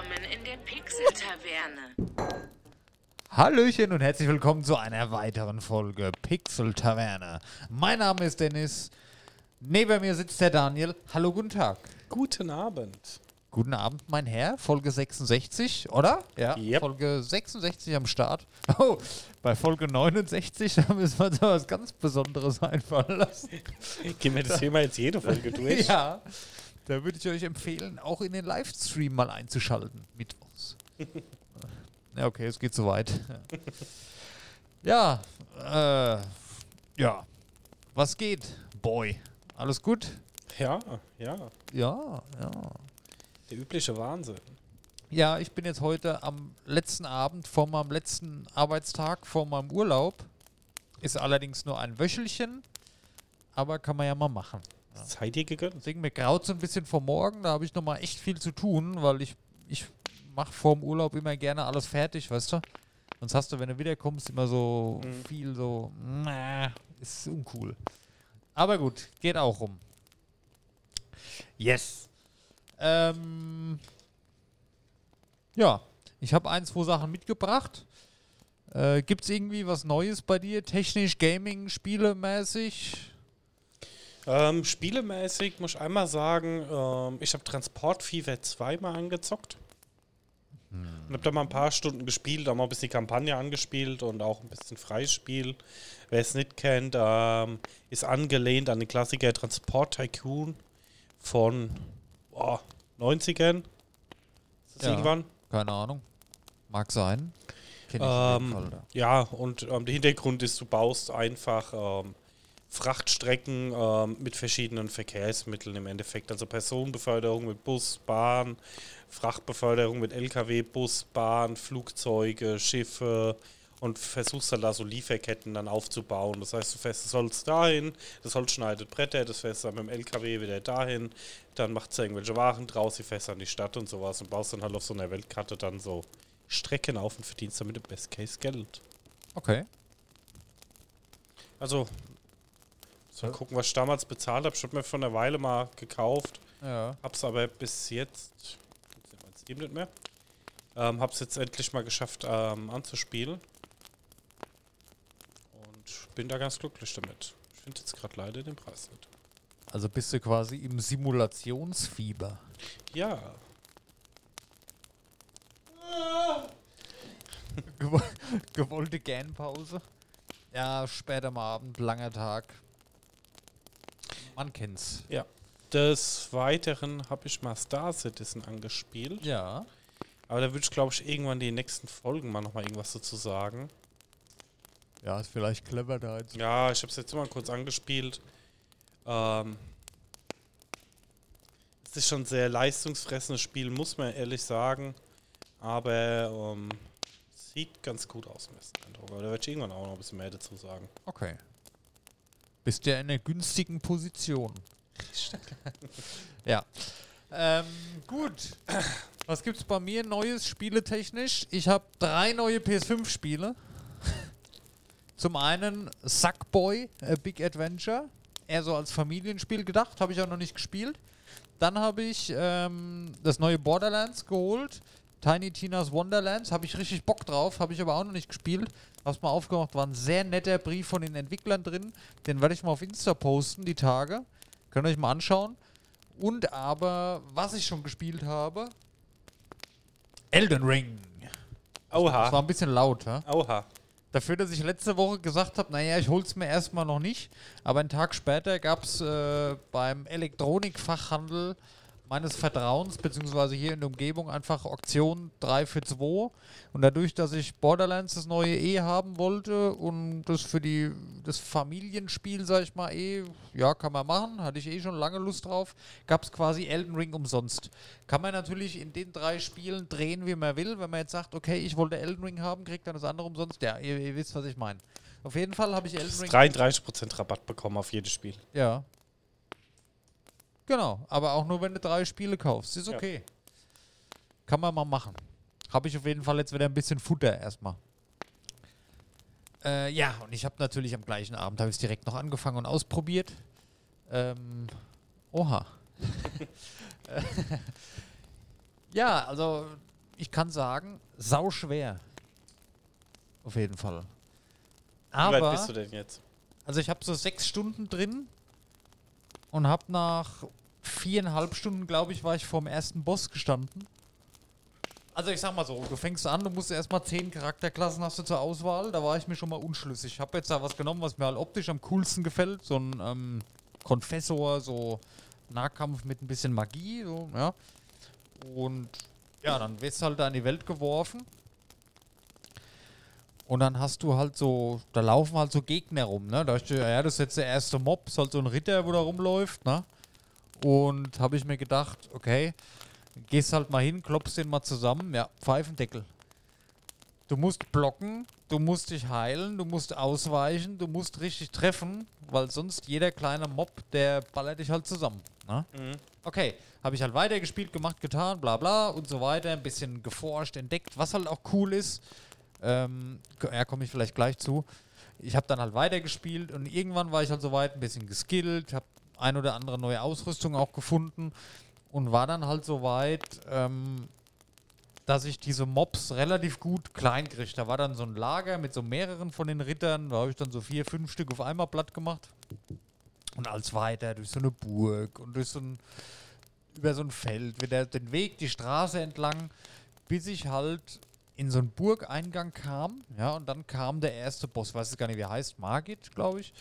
Willkommen in der Pixel-Taverne. Hallöchen und herzlich willkommen zu einer weiteren Folge Pixel Taverne. Mein Name ist Dennis. Neben mir sitzt der Daniel. Hallo, guten Tag. Guten Abend. Guten Abend, mein Herr. Folge 66, oder? Ja, Yep. Folge 66 am Start. Oh, bei Folge 69 da müssen wir uns was ganz Besonderes einfallen lassen. Gehen wir das Thema jetzt jede Folge durch? Ja, da würde ich euch empfehlen, auch in den Livestream mal einzuschalten. Mittwochs. ja, okay, es geht soweit. Ja, äh, ja. Was geht, Boy? Alles gut? Ja, ja. Ja, ja. Der übliche Wahnsinn. Ja, ich bin jetzt heute am letzten Abend vor meinem letzten Arbeitstag, vor meinem Urlaub. Ist allerdings nur ein Wöchelchen, aber kann man ja mal machen. Seid ihr gegönnt? Deswegen mir graut so ein bisschen vor morgen, da habe ich nochmal echt viel zu tun, weil ich, ich mache vor dem Urlaub immer gerne alles fertig, weißt du? Sonst hast du, wenn du wiederkommst, immer so Mhm. viel so, na, ist uncool. Aber gut, geht auch rum. Yes. Ähm, ja, ich habe ein, zwei Sachen mitgebracht. Äh, Gibt es irgendwie was Neues bei dir? Technisch, Gaming, Spielemäßig? Ähm, spielemäßig muss ich einmal sagen, ähm, ich habe Transport Fever 2 mal angezockt. Und habe da mal ein paar Stunden gespielt, auch mal ein bisschen die Kampagne angespielt und auch ein bisschen Freispiel. Wer es nicht kennt, ähm, ist angelehnt an den Klassiker Transport Tycoon von boah, 90ern. Ist das Ja. irgendwann? Keine Ahnung. Mag sein. Ähm, Fall, ja, und ähm, der Hintergrund ist, du baust einfach ähm, Frachtstrecken ähm, mit verschiedenen Verkehrsmitteln im Endeffekt. Also Personenbeförderung mit Bus, Bahn, Frachtbeförderung mit LKW, Bus, Bahn, Flugzeuge, Schiffe und versuchst dann da so Lieferketten dann aufzubauen. Das heißt, du fährst das Holz dahin, das Holz schneidet Bretter, das fährst dann mit dem LKW wieder dahin, dann macht es irgendwelche Waren draus, die fährst an die Stadt und sowas und baust dann halt auf so einer Weltkarte dann so Strecken auf und verdienst damit im Best Case Geld. Okay. Also, mal gucken, was ich damals bezahlt habe. Ich habe mir vor einer Weile mal gekauft, Ja. hab's aber bis jetzt, mein Steam nicht mehr, ähm, hab's jetzt endlich mal geschafft ähm, anzuspielen. Und bin da ganz glücklich damit. Ich finde jetzt gerade leider den Preis nicht. Also bist du quasi im Simulationsfieber. Ja, Gewo- Gewollte Gähnpause. Ja, spät am Abend, langer Tag. Man kennt's. ja. Des Weiteren habe ich mal Star Citizen angespielt. Ja. Aber da würde ich, glaube ich, irgendwann die nächsten Folgen mal nochmal irgendwas dazu sagen. Ja, ist vielleicht clever da jetzt. Ja, ich habe es jetzt mal kurz angespielt. Ähm, es ist schon ein sehr leistungsfressendes Spiel, muss man ehrlich sagen. Aber ähm, sieht ganz gut aus im ersten Eindruck. Aber da werde ich irgendwann auch noch ein bisschen mehr dazu sagen. Okay. Bist ja in einer günstigen Position. ja. Ähm, gut. Was gibt's bei mir Neues spieletechnisch? Ich habe drei neue PS5-Spiele. Zum einen Sackboy, A Big Adventure. Eher so als Familienspiel gedacht, habe ich auch noch nicht gespielt. Dann habe ich ähm, das neue Borderlands geholt. Tiny Tina's Wonderlands. Habe ich richtig Bock drauf, habe ich aber auch noch nicht gespielt. Hab's mal aufgemacht, war ein sehr netter Brief von den Entwicklern drin. Den werde ich mal auf Insta posten, die Tage. Könnt ihr euch mal anschauen. Und aber, was ich schon gespielt habe, Elden Ring. Das war Oha. ein bisschen laut, ja? Oha. Dafür, dass ich letzte Woche gesagt habe, naja, ich hol's mir erstmal noch nicht. Aber einen Tag später gab es äh, beim Elektronikfachhandel meines Vertrauens, beziehungsweise hier in der Umgebung, einfach Auktion 3 für 2. Und dadurch, dass ich Borderlands das neue eh haben wollte und das für die das Familienspiel, sag ich mal, eh, ja, kann man machen, hatte ich eh schon lange Lust drauf, gab es quasi Elden Ring umsonst. Kann man natürlich in den drei Spielen drehen, wie man will. Wenn man jetzt sagt, okay, ich wollte Elden Ring haben, kriegt dann das andere umsonst. Ja, ihr, ihr wisst, was ich meine. Auf jeden Fall habe ich Elden Ring. 33% Rabatt bekommen auf jedes Spiel. Ja. Genau, aber auch nur, wenn du drei Spiele kaufst. Ist Ja. okay. Kann man mal machen. Habe ich auf jeden Fall jetzt wieder ein bisschen Futter erstmal. Äh, ja, und ich habe natürlich am gleichen Abend, habe ich es direkt noch angefangen und ausprobiert. Ähm, oha. ja, also ich kann sagen, sau schwer. Auf jeden Fall. Wie weit Aber, bist du denn jetzt? also ich habe so sechs Stunden drin und habe nach viereinhalb Stunden, glaube ich, war ich vorm ersten Boss gestanden. Also ich sag mal so, du fängst an, du musst erstmal zehn Charakterklassen hast du zur Auswahl. Da war ich mir schon mal unschlüssig. Ich habe jetzt da was genommen, was mir halt optisch am coolsten gefällt. So ein ähm, Konfessor, so Nahkampf mit ein bisschen Magie, so, ja. Und ja, dann wirst du halt da in die Welt geworfen. Und dann hast du halt so, da laufen halt so Gegner rum, ne? Da dachte ich, ja, das ist jetzt der erste Mob, ist halt so ein Ritter, wo da rumläuft, ne? Und habe ich mir gedacht, okay, gehst halt mal hin, klopfst den mal zusammen, ja, Pfeifendeckel. Du musst blocken, du musst dich heilen, du musst ausweichen, du musst richtig treffen, weil sonst jeder kleine Mob, der ballert dich halt zusammen. Ne? Mhm. Okay, habe ich halt weitergespielt, gemacht, getan, bla bla und so weiter, ein bisschen geforscht, entdeckt, was halt auch cool ist. Ähm, ja, komme ich vielleicht gleich zu. Ich habe dann halt weitergespielt und irgendwann war ich halt soweit ein bisschen geskillt, habe ein oder andere neue Ausrüstung auch gefunden und war dann halt so weit, ähm, dass ich diese Mobs relativ gut klein kriege. Da war dann so ein Lager mit so mehreren von den Rittern, da habe ich dann so vier, fünf Stück auf einmal platt gemacht. Und als weiter durch so eine Burg und durch so ein, über so ein Feld, wieder den Weg, die Straße entlang, bis ich halt in so einen Burgeingang kam. Ja, und dann kam der erste Boss, weiß ich gar nicht, wie er heißt, Margit, glaube ich.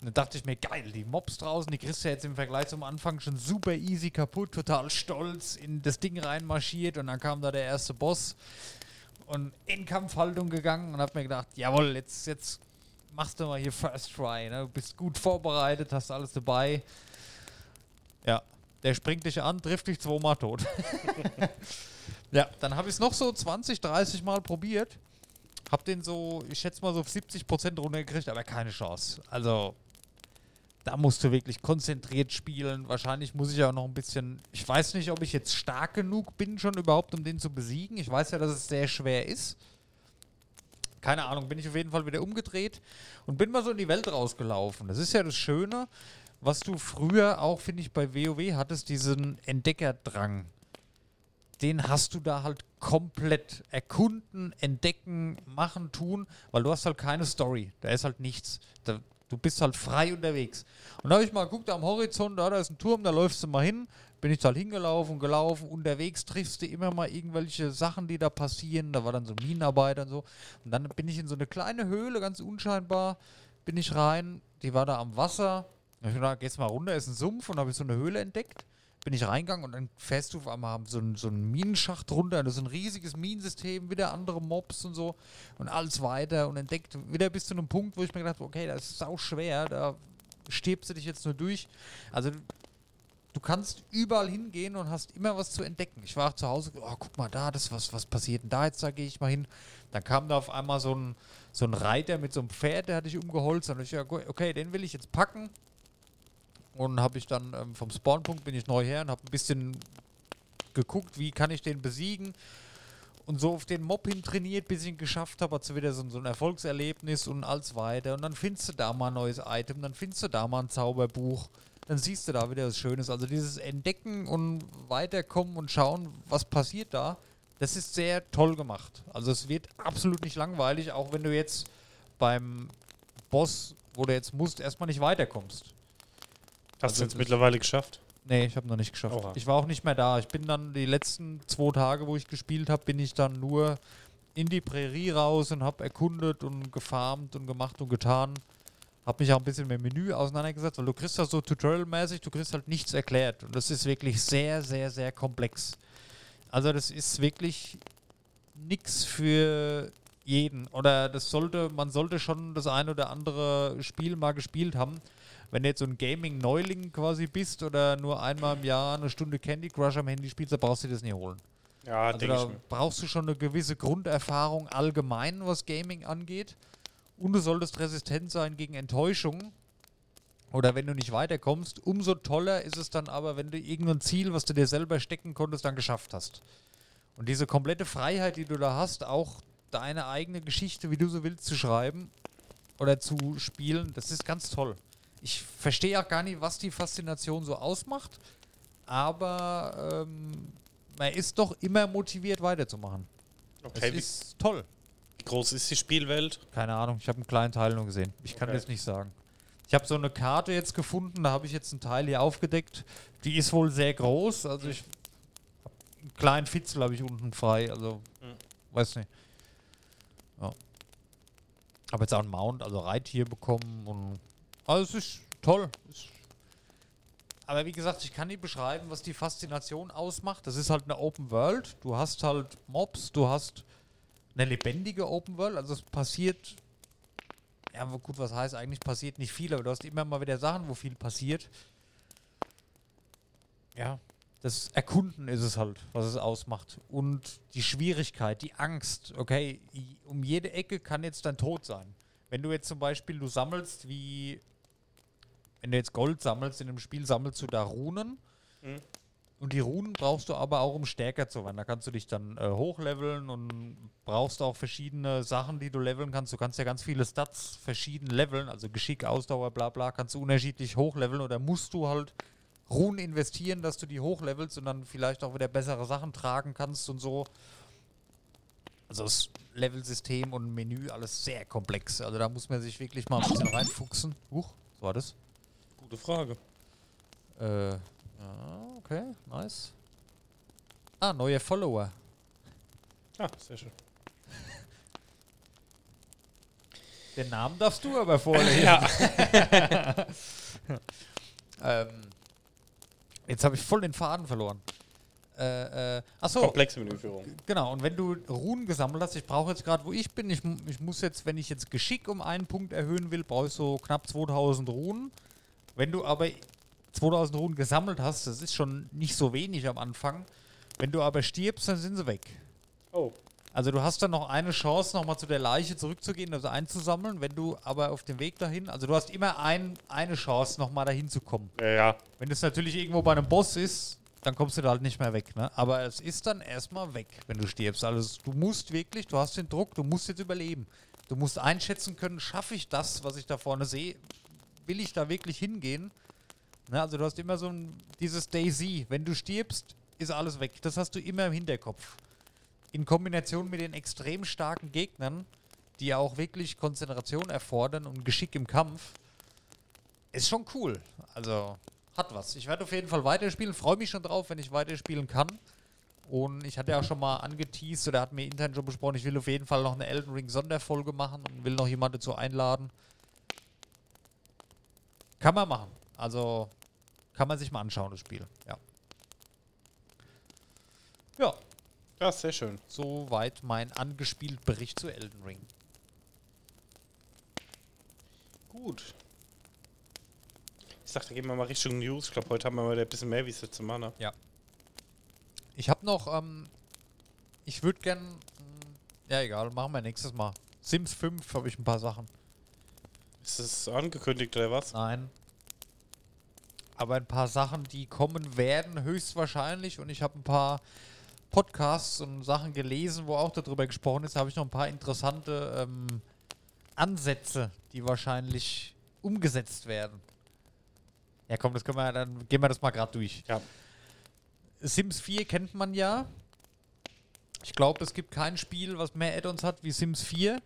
Und dann dachte ich mir, geil, die Mobs draußen, die kriegst du jetzt im Vergleich zum Anfang schon super easy kaputt, total stolz in das Ding reinmarschiert und dann kam da der erste Boss und in Kampfhaltung gegangen und hab mir gedacht, jawohl, jetzt, jetzt machst du mal hier First Try, ne? du bist gut vorbereitet, hast alles dabei. Ja, der springt dich an, trifft dich zweimal tot. ja, dann habe ich es noch so 20, 30 Mal probiert. Hab den so, ich schätze mal so auf 70% runtergekriegt, aber keine Chance. Also, da musst du wirklich konzentriert spielen. Wahrscheinlich muss ich auch noch ein bisschen. Ich weiß nicht, ob ich jetzt stark genug bin, schon überhaupt, um den zu besiegen. Ich weiß ja, dass es sehr schwer ist. Keine Ahnung, bin ich auf jeden Fall wieder umgedreht und bin mal so in die Welt rausgelaufen. Das ist ja das Schöne, was du früher auch, finde ich, bei WoW hattest, diesen Entdeckerdrang. Den hast du da halt komplett erkunden, entdecken, machen, tun, weil du hast halt keine Story. Da ist halt nichts. Da, du bist halt frei unterwegs. Und da habe ich mal geguckt, am Horizont, da, da ist ein Turm, da läufst du mal hin. Bin ich halt hingelaufen, gelaufen, unterwegs triffst du immer mal irgendwelche Sachen, die da passieren. Da war dann so Minenarbeiter und so. Und dann bin ich in so eine kleine Höhle, ganz unscheinbar, bin ich rein. Die war da am Wasser. Da hab ich gedacht, gehst mal runter, ist ein Sumpf und habe ich so eine Höhle entdeckt. Bin ich reingegangen und dann fährst du einmal so einen, so einen Minenschacht runter. Das ist ein riesiges Minensystem, wieder andere Mobs und so und alles weiter und entdeckt wieder bis zu einem Punkt, wo ich mir gedacht habe, okay, das ist sau schwer, da stirbst du dich jetzt nur durch. Also du kannst überall hingehen und hast immer was zu entdecken. Ich war auch zu Hause, oh, guck mal da, das was, was passiert denn da jetzt, da gehe ich mal hin. Dann kam da auf einmal so ein, so ein Reiter mit so einem Pferd, der hatte ich umgeholzt. Hab ich ja, okay, den will ich jetzt packen. Und habe ich dann ähm, vom Spawnpunkt bin ich neu her und habe ein bisschen geguckt, wie kann ich den besiegen. Und so auf den Mob hin trainiert, bis ich ihn geschafft habe, hat wieder so, so ein Erfolgserlebnis und alles weiter. Und dann findest du da mal ein neues Item, dann findest du da mal ein Zauberbuch. Dann siehst du da wieder was Schönes. Also dieses Entdecken und weiterkommen und schauen, was passiert da, das ist sehr toll gemacht. Also es wird absolut nicht langweilig, auch wenn du jetzt beim Boss, wo du jetzt musst, erstmal nicht weiterkommst. Hast Also du jetzt das- mittlerweile geschafft? Nee, ich habe noch nicht geschafft. Oha. Ich war auch nicht mehr da. Ich bin dann die letzten zwei Tage, wo ich gespielt habe, bin ich dann nur in die Prärie raus und habe erkundet und gefarmt und gemacht und getan. Habe mich auch ein bisschen mit dem Menü auseinandergesetzt, weil du kriegst das so tutorialmäßig, du kriegst halt nichts erklärt. Und das ist wirklich sehr, sehr, sehr komplex. Also das ist wirklich nichts für jeden. Oder das sollte, man sollte schon das ein oder andere Spiel mal gespielt haben. Wenn du jetzt so ein Gaming-Neuling quasi bist oder nur einmal im Jahr eine Stunde Candy Crush am Handy spielst, dann brauchst du dir das nicht holen. Ja, Also denke ich mir. brauchst du schon eine gewisse Grunderfahrung allgemein, was Gaming angeht. Und du solltest resistent sein gegen Enttäuschung. Oder wenn du nicht weiterkommst, umso toller ist es dann aber, wenn du irgendein Ziel, was du dir selber stecken konntest, dann geschafft hast. Und diese komplette Freiheit, die du da hast, auch deine eigene Geschichte, wie du so willst, zu schreiben oder zu spielen, das ist ganz toll. Ich verstehe auch gar nicht, was die Faszination so ausmacht, aber ähm, man ist doch immer motiviert weiterzumachen. Okay, wie, ist toll. wie groß ist die Spielwelt? Keine Ahnung, ich habe einen kleinen Teil nur gesehen. Ich kann Okay. das nicht sagen. Ich habe so eine Karte jetzt gefunden, da habe ich jetzt einen Teil hier aufgedeckt. Die ist wohl sehr groß, also ich einen kleinen Fitzel habe ich unten frei, also Mhm. weiß nicht. Ja. Habe jetzt auch einen Mount, also Reittier bekommen und also es ist toll. Aber wie gesagt, ich kann nicht beschreiben, was die Faszination ausmacht. Das ist halt eine Open World. Du hast halt Mobs, du hast eine lebendige Open World. Also es passiert, ja gut, was heißt eigentlich passiert nicht viel, aber du hast immer mal wieder Sachen, wo viel passiert. Ja, das Erkunden ist es halt, was es ausmacht. Und die Schwierigkeit, die Angst, okay, um jede Ecke kann jetzt dein Tod sein. Wenn du jetzt zum Beispiel, du sammelst wie, wenn du jetzt Gold sammelst in einem Spiel, sammelst du da Runen. Mhm. Und die Runen brauchst du aber auch, um stärker zu werden. Da kannst du dich dann äh, hochleveln und brauchst auch verschiedene Sachen, die du leveln kannst. Du kannst ja ganz viele Stats verschieden leveln, also Geschick, Ausdauer, bla bla, kannst du unterschiedlich hochleveln oder musst du halt Runen investieren, dass du die hochlevelst und dann vielleicht auch wieder bessere Sachen tragen kannst und so. Also das Levelsystem und Menü, alles sehr komplex. Also da muss man sich wirklich mal ein bisschen reinfuchsen. Huch, was war das? Gute Frage. Äh, ja, okay, nice. Ah, neue Follower. Ah, sehr schön. Den Namen darfst du aber vorlesen. Ja. ähm, jetzt habe ich voll den Faden verloren. Äh, äh, achso, Komplexe Menüführung. genau. Und wenn du Runen gesammelt hast, ich brauche jetzt gerade, wo ich bin, ich, ich muss jetzt, wenn ich jetzt Geschick um einen Punkt erhöhen will, brauche ich so knapp 2000 Runen. Wenn du aber 2000 Runen gesammelt hast, das ist schon nicht so wenig am Anfang. Wenn du aber stirbst, dann sind sie weg. Oh. Also du hast dann noch eine Chance, nochmal zu der Leiche zurückzugehen, also einzusammeln. Wenn du aber auf dem Weg dahin, also du hast immer ein, eine Chance, nochmal dahin zu kommen. Ja, ja. Wenn es natürlich irgendwo bei einem Boss ist, dann kommst du da halt nicht mehr weg. Ne? Aber es ist dann erstmal weg, wenn du stirbst. Also du musst wirklich, du hast den Druck, du musst jetzt überleben. Du musst einschätzen können, schaffe ich das, was ich da vorne sehe? Will ich da wirklich hingehen? Ne? Also du hast immer so ein, dieses Daisy. Wenn du stirbst, ist alles weg. Das hast du immer im Hinterkopf. In Kombination mit den extrem starken Gegnern, die ja auch wirklich Konzentration erfordern und Geschick im Kampf, ist schon cool. Also hat was. Ich werde auf jeden Fall weiterspielen. Freue mich schon drauf, wenn ich weiterspielen kann. Und ich hatte ja auch schon mal angeteased oder hat mir intern schon besprochen, ich will auf jeden Fall noch eine Elden Ring Sonderfolge machen und will noch jemanden dazu einladen. Kann man machen. Also kann man sich mal anschauen, das Spiel. Ja. Ja, Ja, sehr schön. soweit mein angespielt Bericht zu Elden Ring. Gut. Ich dachte, gehen wir mal Richtung News. Ich glaube, heute haben wir mal ein bisschen mehr wie es zu machen. ne? Ich habe noch, ähm, ich würde gern, mh, ja egal, machen wir nächstes Mal. Sims 5 habe ich ein paar Sachen. Ist es angekündigt oder was? Nein. Aber ein paar Sachen, die kommen werden, höchstwahrscheinlich. Und ich habe ein paar Podcasts und Sachen gelesen, wo auch darüber gesprochen ist. Da habe ich noch ein paar interessante ähm, Ansätze, die wahrscheinlich umgesetzt werden. Ja, komm, das können wir, dann gehen wir das mal gerade durch. Ja. Sims 4 kennt man ja. Ich glaube, es gibt kein Spiel, was mehr Add-ons hat wie Sims 4.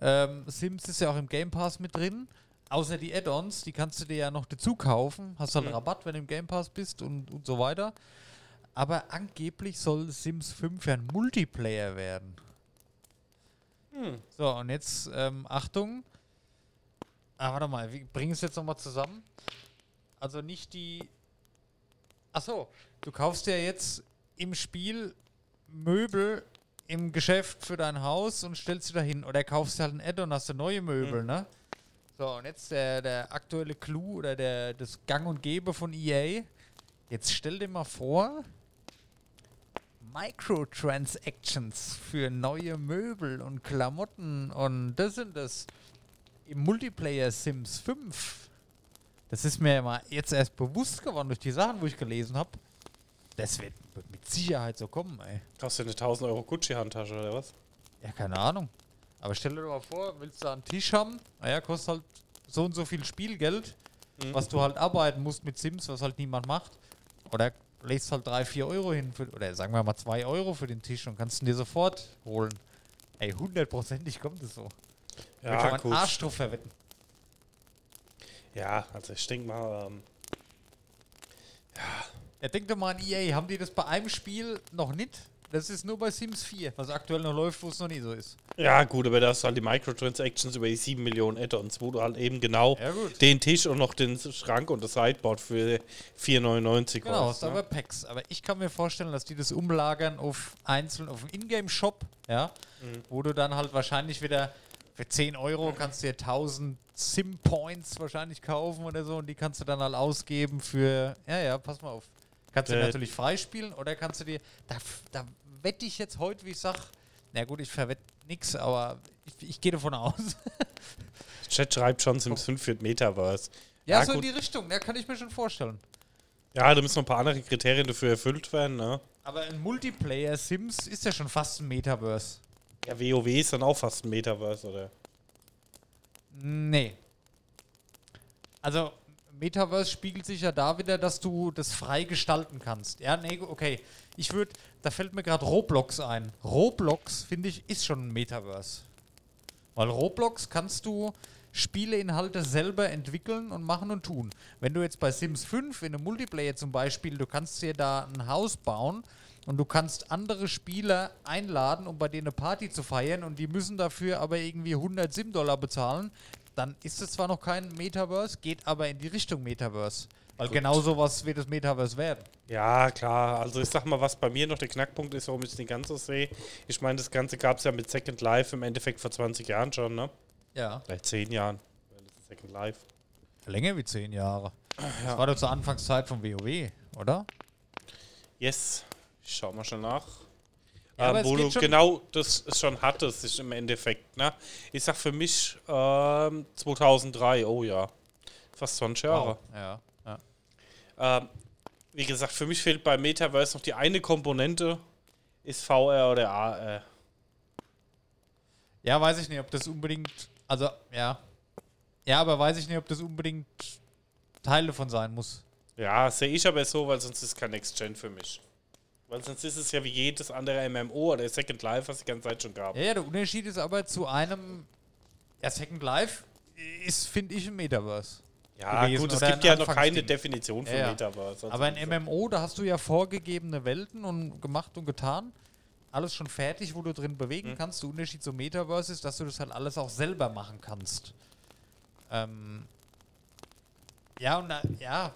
Ähm, Sims ist ja auch im Game Pass mit drin. Außer die Add-ons, die kannst du dir ja noch dazu kaufen. Hast halt Mhm. Rabatt, wenn du im Game Pass bist und, und so weiter. Aber angeblich soll Sims 5 ja ein Multiplayer werden. Hm. So, und jetzt, ähm, Achtung. Ah, warte mal, wir bringen es jetzt nochmal zusammen. Also nicht die. Achso, du kaufst ja jetzt im Spiel Möbel im Geschäft für dein Haus und stellst sie dahin. Oder kaufst halt ein Add-on, hast du neue Möbel, Mhm. ne? So, und jetzt der, der aktuelle Clou oder der, das Gang und Gäbe von EA. Jetzt stell dir mal vor, Microtransactions für neue Möbel und Klamotten und das sind das im Multiplayer Sims 5. Das ist mir mal jetzt erst bewusst geworden durch die Sachen, wo ich gelesen habe. Das wird, wird mit Sicherheit so kommen, ey. Hast du eine 1000 Euro Gucci-Handtasche oder was? Ja, keine Ahnung. Aber stell dir doch mal vor, willst du einen Tisch haben? Naja, kostet halt so und so viel Spielgeld, Mhm. was du halt arbeiten musst mit Sims, was halt niemand macht. Oder legst halt 3, 4 Euro hin, für, oder sagen wir mal 2 Euro für den Tisch und kannst ihn dir sofort holen. Ey, hundertprozentig kommt es so. Ja, ich mal einen Arsch drauf verwetten. Ja, also ich denke mal, ähm, ja. Ja, denk doch mal an EA, haben die das bei einem Spiel noch nicht? Das ist nur bei Sims 4, was aktuell noch läuft, wo es noch nie so ist. Ja, gut, aber da hast du halt die Microtransactions über die 7 Millionen Add-ons, wo du halt eben genau ja, den Tisch und noch den Schrank und das Sideboard für 4,99 Genau, hast ne? aber Packs. Aber ich kann mir vorstellen, dass die das umlagern auf einzeln, auf einen Ingame-Shop, ja, mhm. wo du dann halt wahrscheinlich wieder für 10 Euro kannst du dir 1000 Sim-Points wahrscheinlich kaufen oder so und die kannst du dann halt ausgeben für, ja, ja, pass mal auf. Kannst du äh, natürlich freispielen oder kannst du dir, da, da wette ich jetzt heute, wie ich sag, na gut, ich verwette nichts, aber ich, ich gehe davon aus. Chat schreibt schon Sims 5 für Metaverse. Ja, ja so gut. in die Richtung, da kann ich mir schon vorstellen. Ja, da müssen noch ein paar andere Kriterien dafür erfüllt werden, ne? Aber ein Multiplayer-Sims ist ja schon fast ein Metaverse. Ja, WoW ist dann auch fast ein Metaverse, oder? Nee. Also, Metaverse spiegelt sich ja da wieder, dass du das frei gestalten kannst. Ja, nee, okay. Ich würde, da fällt mir gerade Roblox ein. Roblox, finde ich, ist schon ein Metaverse. Weil Roblox kannst du Spieleinhalte selber entwickeln und machen und tun. Wenn du jetzt bei Sims 5 in einem Multiplayer zum Beispiel, du kannst dir da ein Haus bauen und du kannst andere Spieler einladen, um bei denen eine Party zu feiern und die müssen dafür aber irgendwie 100 Sim-Dollar bezahlen, dann ist es zwar noch kein Metaverse, geht aber in die Richtung Metaverse. Weil Gut. genau sowas wird das Metaverse werden. Ja, klar. Also ich sag mal, was bei mir noch der Knackpunkt ist, warum ich es nicht ganz so sehe. Ich meine, das Ganze gab es ja mit Second Life im Endeffekt vor 20 Jahren schon, ne? Ja. Vielleicht 10 Jahren. Second Life. Länger wie 10 Jahre. Ja. Das war doch zur Anfangszeit von WoW, oder? Yes. Ich schau mal schon nach. Ja, ähm, wo du genau das schon hattest, ist im Endeffekt. Ne? Ich sag für mich ähm, 2003, oh ja. Fast 20 Jahre. Wow. Ja, ja. Ähm, wie gesagt, für mich fehlt bei Metaverse noch die eine Komponente, ist VR oder AR. Ja, weiß ich nicht, ob das unbedingt. Also, ja. Ja, aber weiß ich nicht, ob das unbedingt Teil davon sein muss. Ja, sehe ich aber so, weil sonst ist es kein Next Gen für mich. Weil sonst ist es ja wie jedes andere MMO oder Second Life, was die ganze Zeit schon gab. Ja, ja der Unterschied ist aber zu einem. Ja, Second Life ist, finde ich, ein Metaverse. Ja, gut, es gibt ja noch keine Definition von ja, Metaverse. Aber ein MMO, da hast du ja vorgegebene Welten und gemacht und getan. Alles schon fertig, wo du drin bewegen hm. kannst. Der Unterschied zum Metaverse ist, dass du das halt alles auch selber machen kannst. Ähm, ja, und ja,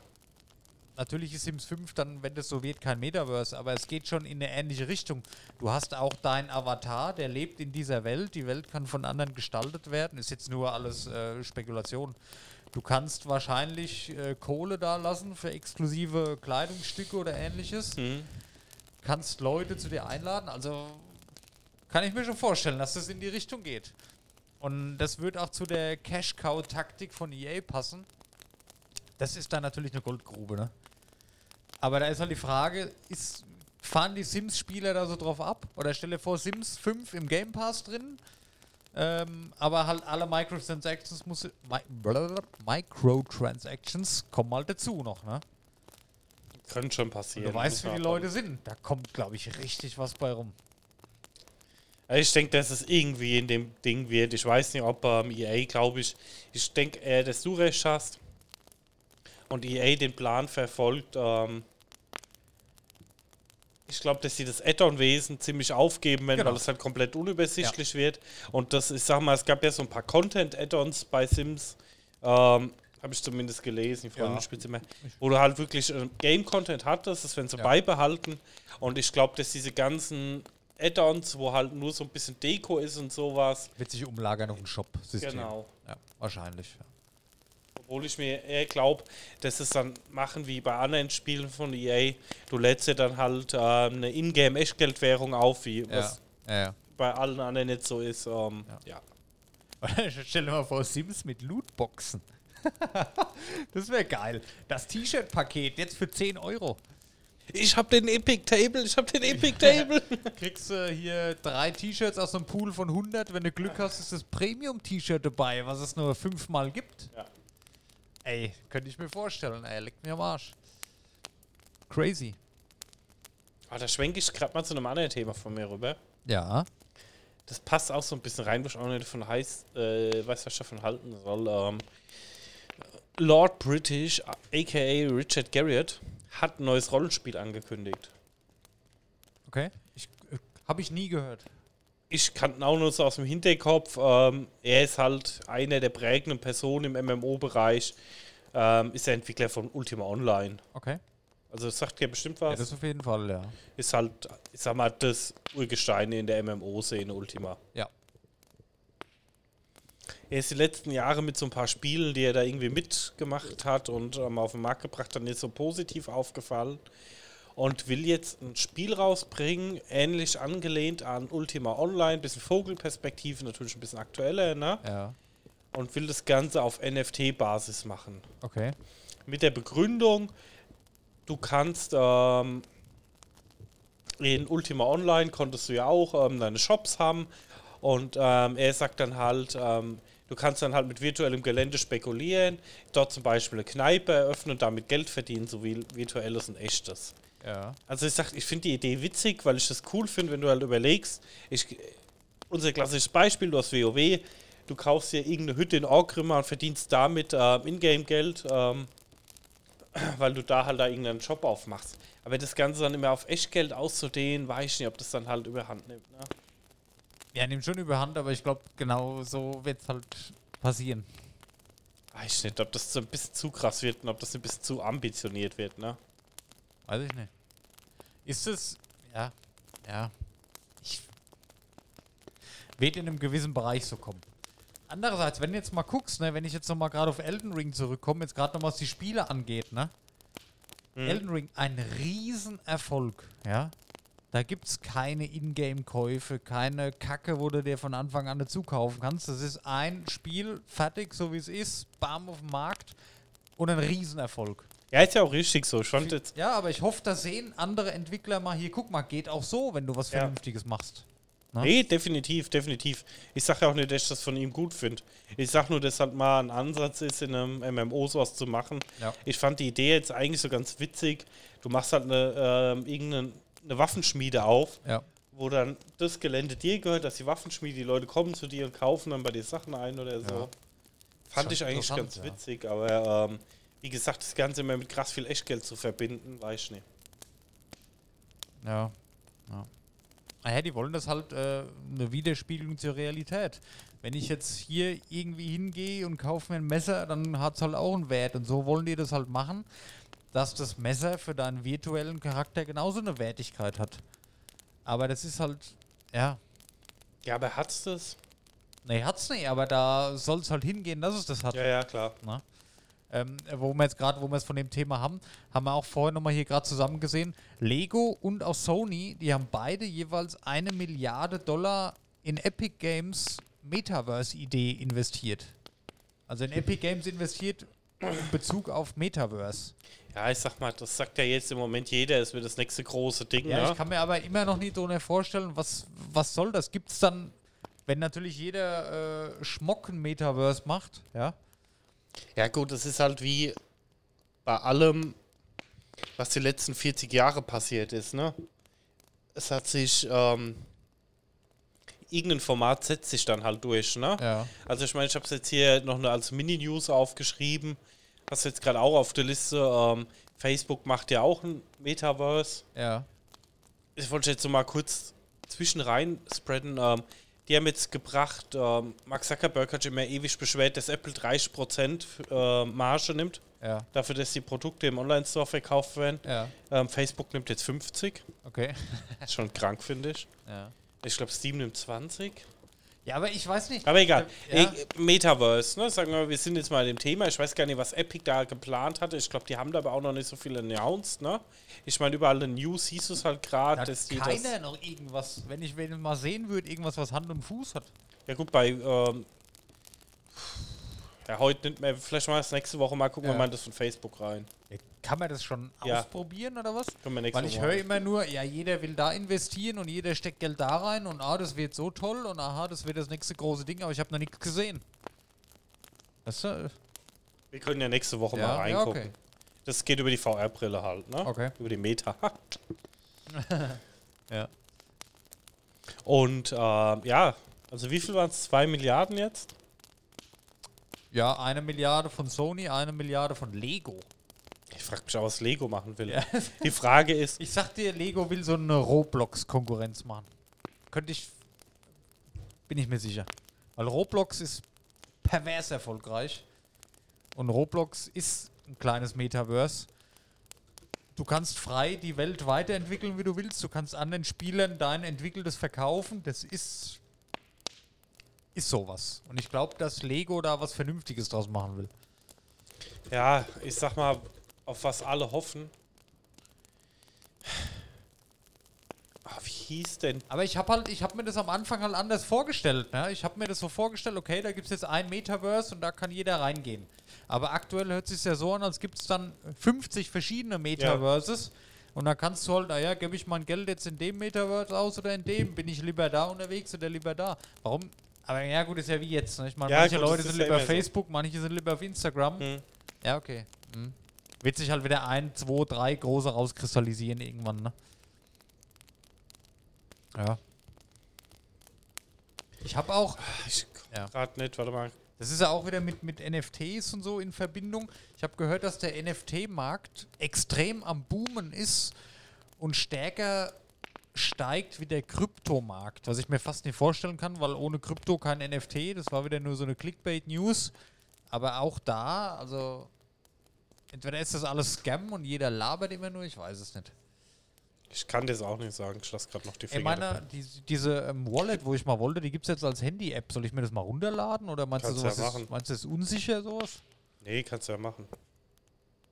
natürlich ist Sims 5 dann, wenn das so wird, kein Metaverse, aber es geht schon in eine ähnliche Richtung. Du hast auch deinen Avatar, der lebt in dieser Welt. Die Welt kann von anderen gestaltet werden. Ist jetzt nur alles äh, Spekulation. Du kannst wahrscheinlich äh, Kohle da lassen für exklusive Kleidungsstücke oder ähnliches. Mhm. Kannst Leute zu dir einladen. Also kann ich mir schon vorstellen, dass das in die Richtung geht. Und das wird auch zu der Cash-Cow-Taktik von EA passen. Das ist dann natürlich eine Goldgrube, ne? Aber da ist halt die Frage, ist, fahren die Sims-Spieler da so drauf ab? Oder stell dir vor, Sims 5 im Game Pass drin, ähm, aber halt alle Microtransactions muss, Microtransactions kommen halt dazu noch, ne? Könnte schon passieren. Und du weißt, wie die Leute sind. Da kommt, glaube ich, richtig was bei rum. Ich denke, dass es irgendwie in dem Ding wird. Ich weiß nicht, ob ähm, EA, glaube ich, ich denke, äh, dass du recht hast und EA den Plan verfolgt, ähm, ich glaube, dass sie das Add-on-Wesen ziemlich aufgeben werden, genau. weil es halt komplett unübersichtlich ja. wird. Und das, ich sag mal, es gab ja so ein paar Content-Add-ons bei Sims, ähm, habe ich zumindest gelesen, Freunde ja. immer, wo du halt wirklich äh, Game-Content hattest, das werden sie ja. beibehalten. Und ich glaube, dass diese ganzen Add-ons, wo halt nur so ein bisschen Deko ist und sowas. Wird sich umlagern auf ein Shop-System. Genau. Ja, wahrscheinlich. Ja. Obwohl ich mir eher glaube, dass es dann machen wie bei anderen Spielen von EA. Du lädst dir dann halt äh, eine Ingame-Echtgeldwährung auf, wie was ja, ja. bei allen anderen nicht so ist. Ähm, ja. ja. Stell dir mal vor, Sims mit Lootboxen. das wäre geil. Das T-Shirt-Paket jetzt für 10 Euro. Ich hab den Epic Table, ich hab den Epic Table. Kriegst du äh, hier drei T-Shirts aus einem Pool von 100. Wenn du Glück hast, ist das Premium-T-Shirt dabei, was es nur fünfmal gibt. Ja. Ey, könnte ich mir vorstellen. Ey, leckt mir am Arsch. Crazy. Ah, da schwenke ich gerade mal zu einem anderen Thema von mir rüber. Ja. Das passt auch so ein bisschen rein, wo ich auch nicht davon heiß, äh, weiß, was ich davon halten soll. Ähm, Lord British, aka Richard Garriott, hat ein neues Rollenspiel angekündigt. Okay. Ich, äh, Habe ich nie gehört. Ich kannte auch nur so aus dem Hinterkopf. Ähm, er ist halt einer der prägenden Personen im MMO-Bereich. Ähm, ist der Entwickler von Ultima Online. Okay. Also das sagt ja bestimmt Ja, was. das auf jeden Fall, ja. ist halt, ich sag mal, das Urgestein in der MMO-Szene Ultima. Ja. Er ist die letzten Jahre mit so ein paar Spielen, die er da irgendwie mitgemacht hat und ähm, auf den Markt gebracht hat, nicht so positiv aufgefallen. Und will jetzt ein Spiel rausbringen, ähnlich angelehnt an Ultima Online, bisschen Vogelperspektive, natürlich ein bisschen aktueller, ne? Ja. Und will das Ganze auf NFT-Basis machen. Okay. Mit der Begründung, du kannst ähm, in Ultima Online konntest du ja auch ähm, deine Shops haben und ähm, er sagt dann halt, ähm, du kannst dann halt mit virtuellem Gelände spekulieren, dort zum Beispiel eine Kneipe eröffnen und damit Geld verdienen, sowie virtuelles und echtes. Ja. Also ich sag, ich finde die Idee witzig, weil ich das cool finde, wenn du halt überlegst, ich, unser klassisches Beispiel, du hast WoW, du kaufst dir irgendeine Hütte in Orgrimmar und verdienst damit äh, Ingame-Geld, ähm, weil du da halt da irgendeinen Job aufmachst. Aber das Ganze dann immer auf Echtgeld auszudehnen, weiß ich nicht, ob das dann halt überhand nimmt. Ne? Ja, nimmt schon überhand, aber ich glaube, genau so wird es halt passieren. Weiß ich nicht, ob das so ein bisschen zu krass wird und ob das ein bisschen zu ambitioniert wird. Ne? Weiß ich nicht. Ist es. Ja. Ja. Ich. Wird in einem gewissen Bereich so kommen. Andererseits, wenn du jetzt mal guckst, ne, wenn ich jetzt nochmal gerade auf Elden Ring zurückkomme, jetzt gerade noch was die Spiele angeht, ne? Elden Ring, ein Riesenerfolg, ja? Da gibt es keine Ingame-Käufe, keine Kacke, wo du dir von Anfang an dazu kaufen kannst. Das ist ein Spiel, fertig, so wie es ist, bam auf dem Markt und ein Riesenerfolg. Ja, ist ja auch richtig so. Jetzt, Ja, aber ich hoffe, da sehen andere Entwickler mal hier, guck mal, geht auch so, wenn du was Ja. Vernünftiges machst. Ne? Nee, definitiv, definitiv. Ich sage ja auch nicht, dass ich das von ihm gut finde. Ich sage nur, dass halt mal ein Ansatz ist, in einem MMO sowas zu machen. Ja. Ich fand die Idee jetzt eigentlich so ganz witzig. Du machst halt eine, ähm, irgendeine eine Waffenschmiede auf, Ja. wo dann das Gelände dir gehört, dass die Waffenschmiede, die Leute kommen zu dir und kaufen dann bei dir Sachen ein oder so. Fand Schon ich eigentlich ganz witzig, aber ähm, wie gesagt, das Ganze immer mit krass viel Echtgeld zu verbinden, weiß ich nicht. Ja. ja. Naja, die wollen das halt äh, eine Widerspiegelung zur Realität. Wenn ich jetzt hier irgendwie hingehe und kaufe mir ein Messer, dann hat es halt auch einen Wert. Und so wollen die das halt machen, dass das Messer für deinen virtuellen Charakter genauso eine Wertigkeit hat. Aber das ist halt, ja, Ja, aber hat's das? nee, hat's nicht, aber da soll es halt hingehen, dass es das hat. Ja, ja, klar. Ne? Ähm, wo wir jetzt gerade, wo wir es von dem Thema haben, haben wir auch vorher nochmal hier gerade zusammen gesehen. Lego und auch Sony, die haben beide jeweils eine Milliarde Dollar in Epic Games Metaverse-Idee investiert. Also in Epic Games investiert in Bezug auf Metaverse. Ja, ich sag mal, das sagt ja jetzt im Moment jeder, es wird das nächste große Ding. Ja, ne? ich kann mir aber immer noch nicht so vorstellen, was, was soll das? Gibt es dann, wenn natürlich jeder äh, Schmock ein Metaverse macht, ja? Ja, gut, das ist halt wie bei allem, was die letzten 40 Jahre passiert ist, ne? Es hat sich, ähm, irgendein Format setzt sich dann halt durch, ne? Ja. Also ich meine, ich habe es jetzt hier noch eine als Mini-News aufgeschrieben, hast du jetzt gerade auch auf der Liste, ähm, Facebook macht ja auch ein Metaverse. Ja. Ich wollte jetzt so mal kurz zwischen rein spreaden. Ähm, die haben jetzt gebracht, ähm, Mark Zuckerberg hat sich immer ewig beschwert, dass Apple 30% äh, Marge nimmt, Ja. dafür, dass die Produkte im Online-Store verkauft werden. Ja. Ähm, Facebook nimmt jetzt 50. Okay. Schon krank, finde ich. Ja. Ich glaube, Steam nimmt 20. Ja, aber ich weiß nicht. Aber egal. Ja. Ey, Metaverse, ne? Sagen wir mal, wir sind jetzt mal dem Thema. Ich weiß gar nicht, was Epic da geplant hatte. Ich glaube, die haben da aber auch noch nicht so viel announced, ne? Ich meine, überall in News hieß es halt gerade, Hat dass die keiner das. noch irgendwas, wenn ich wenn ich mal sehen würde, irgendwas, was Hand und Fuß hat. Ja, gut, bei. Ähm, ja, heute nimmt man, vielleicht mal das nächste Woche mal gucken Ja. wir mal das von Facebook rein. Kann man das schon Ja. ausprobieren oder was? Können wir nächste Weil ich höre immer nur, ja, jeder will da investieren und jeder steckt Geld da rein und ah, das wird so toll und aha, das wird das nächste große Ding, aber ich habe noch nichts gesehen. Weißt du? Wir können ja nächste Woche Ja, mal ja, reingucken. okay. Das geht über die VR-Brille halt, ne? Okay. Über die Meta. Ja. Und äh, ja, also wie viel waren es? Zwei Milliarden jetzt? Ja, eine Milliarde von Sony, eine Milliarde von Lego. Ich frage mich auch, was Lego machen will. Ja. Die Frage ist, Ich sag dir, Lego will so eine Roblox-Konkurrenz machen. Könnte ich. Bin ich mir sicher. Weil Roblox ist pervers erfolgreich. Und Roblox ist ein kleines Metaverse. Du kannst frei die Welt weiterentwickeln, wie du willst. Du kannst anderen Spielern dein entwickeltes verkaufen. Das ist. Ist sowas. Und ich glaube, dass Lego da was Vernünftiges draus machen will. ja, ich sag mal, auf was alle hoffen. Ah, wie hieß denn? Aber ich habe halt, ich habe mir das am Anfang halt anders vorgestellt. Ne? Ich habe mir das so vorgestellt, okay, da gibt es jetzt ein Metaverse und da kann jeder reingehen. Aber aktuell hört es sich ja so an, als gibt es dann 50 verschiedene Metaverses. Und da kannst du halt, naja, gebe ich mein Geld jetzt in dem Metaverse aus oder in dem? Bin ich lieber da unterwegs oder lieber da? Warum? Aber ja, gut, ist ja wie jetzt. Ne? Ich meine, Ja, manche gut, Leute sind lieber immer so. Facebook, manche sind lieber auf Instagram. Hm. Ja, okay. Hm. Wird sich halt wieder ein, zwei, drei große rauskristallisieren irgendwann, ne? Ja. Ich habe auch, Ich Ja. gerade nicht, warte mal. das ist ja auch wieder mit, mit NFTs und so in Verbindung. Ich habe gehört, dass der NFT-Markt extrem am Boomen ist und stärker steigt wie der Kryptomarkt, was ich mir fast nicht vorstellen kann, weil ohne Krypto kein NFT, das war wieder nur so eine Clickbait-News. Aber auch da, also entweder ist das alles Scam und jeder labert immer nur, ich weiß es nicht. Ich kann das auch nicht sagen. Ich lasse gerade noch die Finger. meine, davon. die, diese ähm, Wallet, wo ich mal wollte, die gibt es jetzt als Handy-App. Soll ich mir das mal runterladen oder meinst Kannst du ja sowas machen. ist, meinst du das ist unsicher sowas? Nee, kannst du ja machen.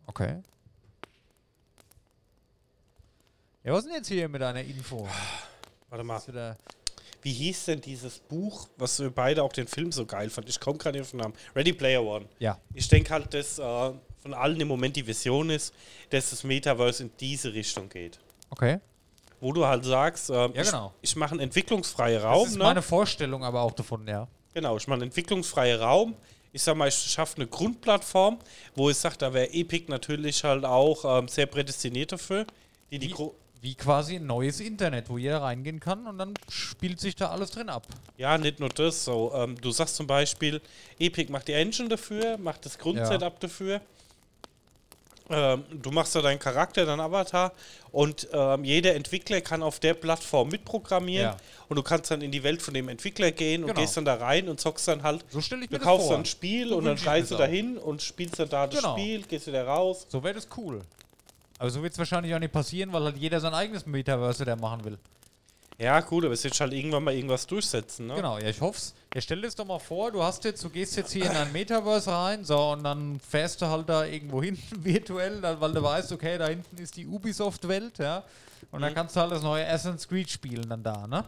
Okay. Ja, was ist denn jetzt hier mit einer Info? Warte mal. Wie hieß denn dieses Buch, was wir beide auch den Film so geil fanden? Ich komme gerade nicht auf den Namen. Ready Player One. ja. Ich denke halt, dass äh, von allen im Moment die Vision ist, dass das Metaverse in diese Richtung geht. Okay. Wo du halt sagst, ähm, Ja, genau. ich, ich mache einen entwicklungsfreien Das Raum. ist Ne? meine Vorstellung aber auch davon, ja. Genau, ich mache einen entwicklungsfreien Raum. Ich sag mal, ich schaffe eine Grundplattform, wo ich sage, da wäre Epic natürlich halt auch ähm, sehr prädestiniert dafür. Die die Wie, wie quasi ein neues Internet, wo jeder reingehen kann und dann spielt sich da alles drin ab. ja, nicht nur das. So, ähm, du sagst zum Beispiel, Epic macht die Engine dafür, macht das Grundsetup dafür. Ähm, du machst da deinen Charakter, deinen Avatar und ähm, jeder Entwickler kann auf der Plattform mitprogrammieren Ja. und du kannst dann in die Welt von dem Entwickler gehen und Genau. gehst dann da rein und zockst dann halt So stelle ich mir Du kaufst vor. dann ein Spiel So und dann reist du dahin und spielst dann da das Genau. Spiel, gehst wieder raus. So wäre das cool. Aber so wird es wahrscheinlich auch nicht passieren, weil halt jeder sein eigenes Metaverse der machen will. Ja, gut, aber es wird halt irgendwann mal irgendwas durchsetzen, ne? Genau, ja, ich hoff's. Ja, stell dir das doch mal vor, du hast jetzt, du gehst jetzt hier in ein Metaverse rein, so, und dann fährst du halt da irgendwo hin, virtuell, dann, weil du weißt, okay, da hinten ist die Ubisoft-Welt, ja. Und dann kannst du halt das neue Assassin's Creed spielen dann da, ne?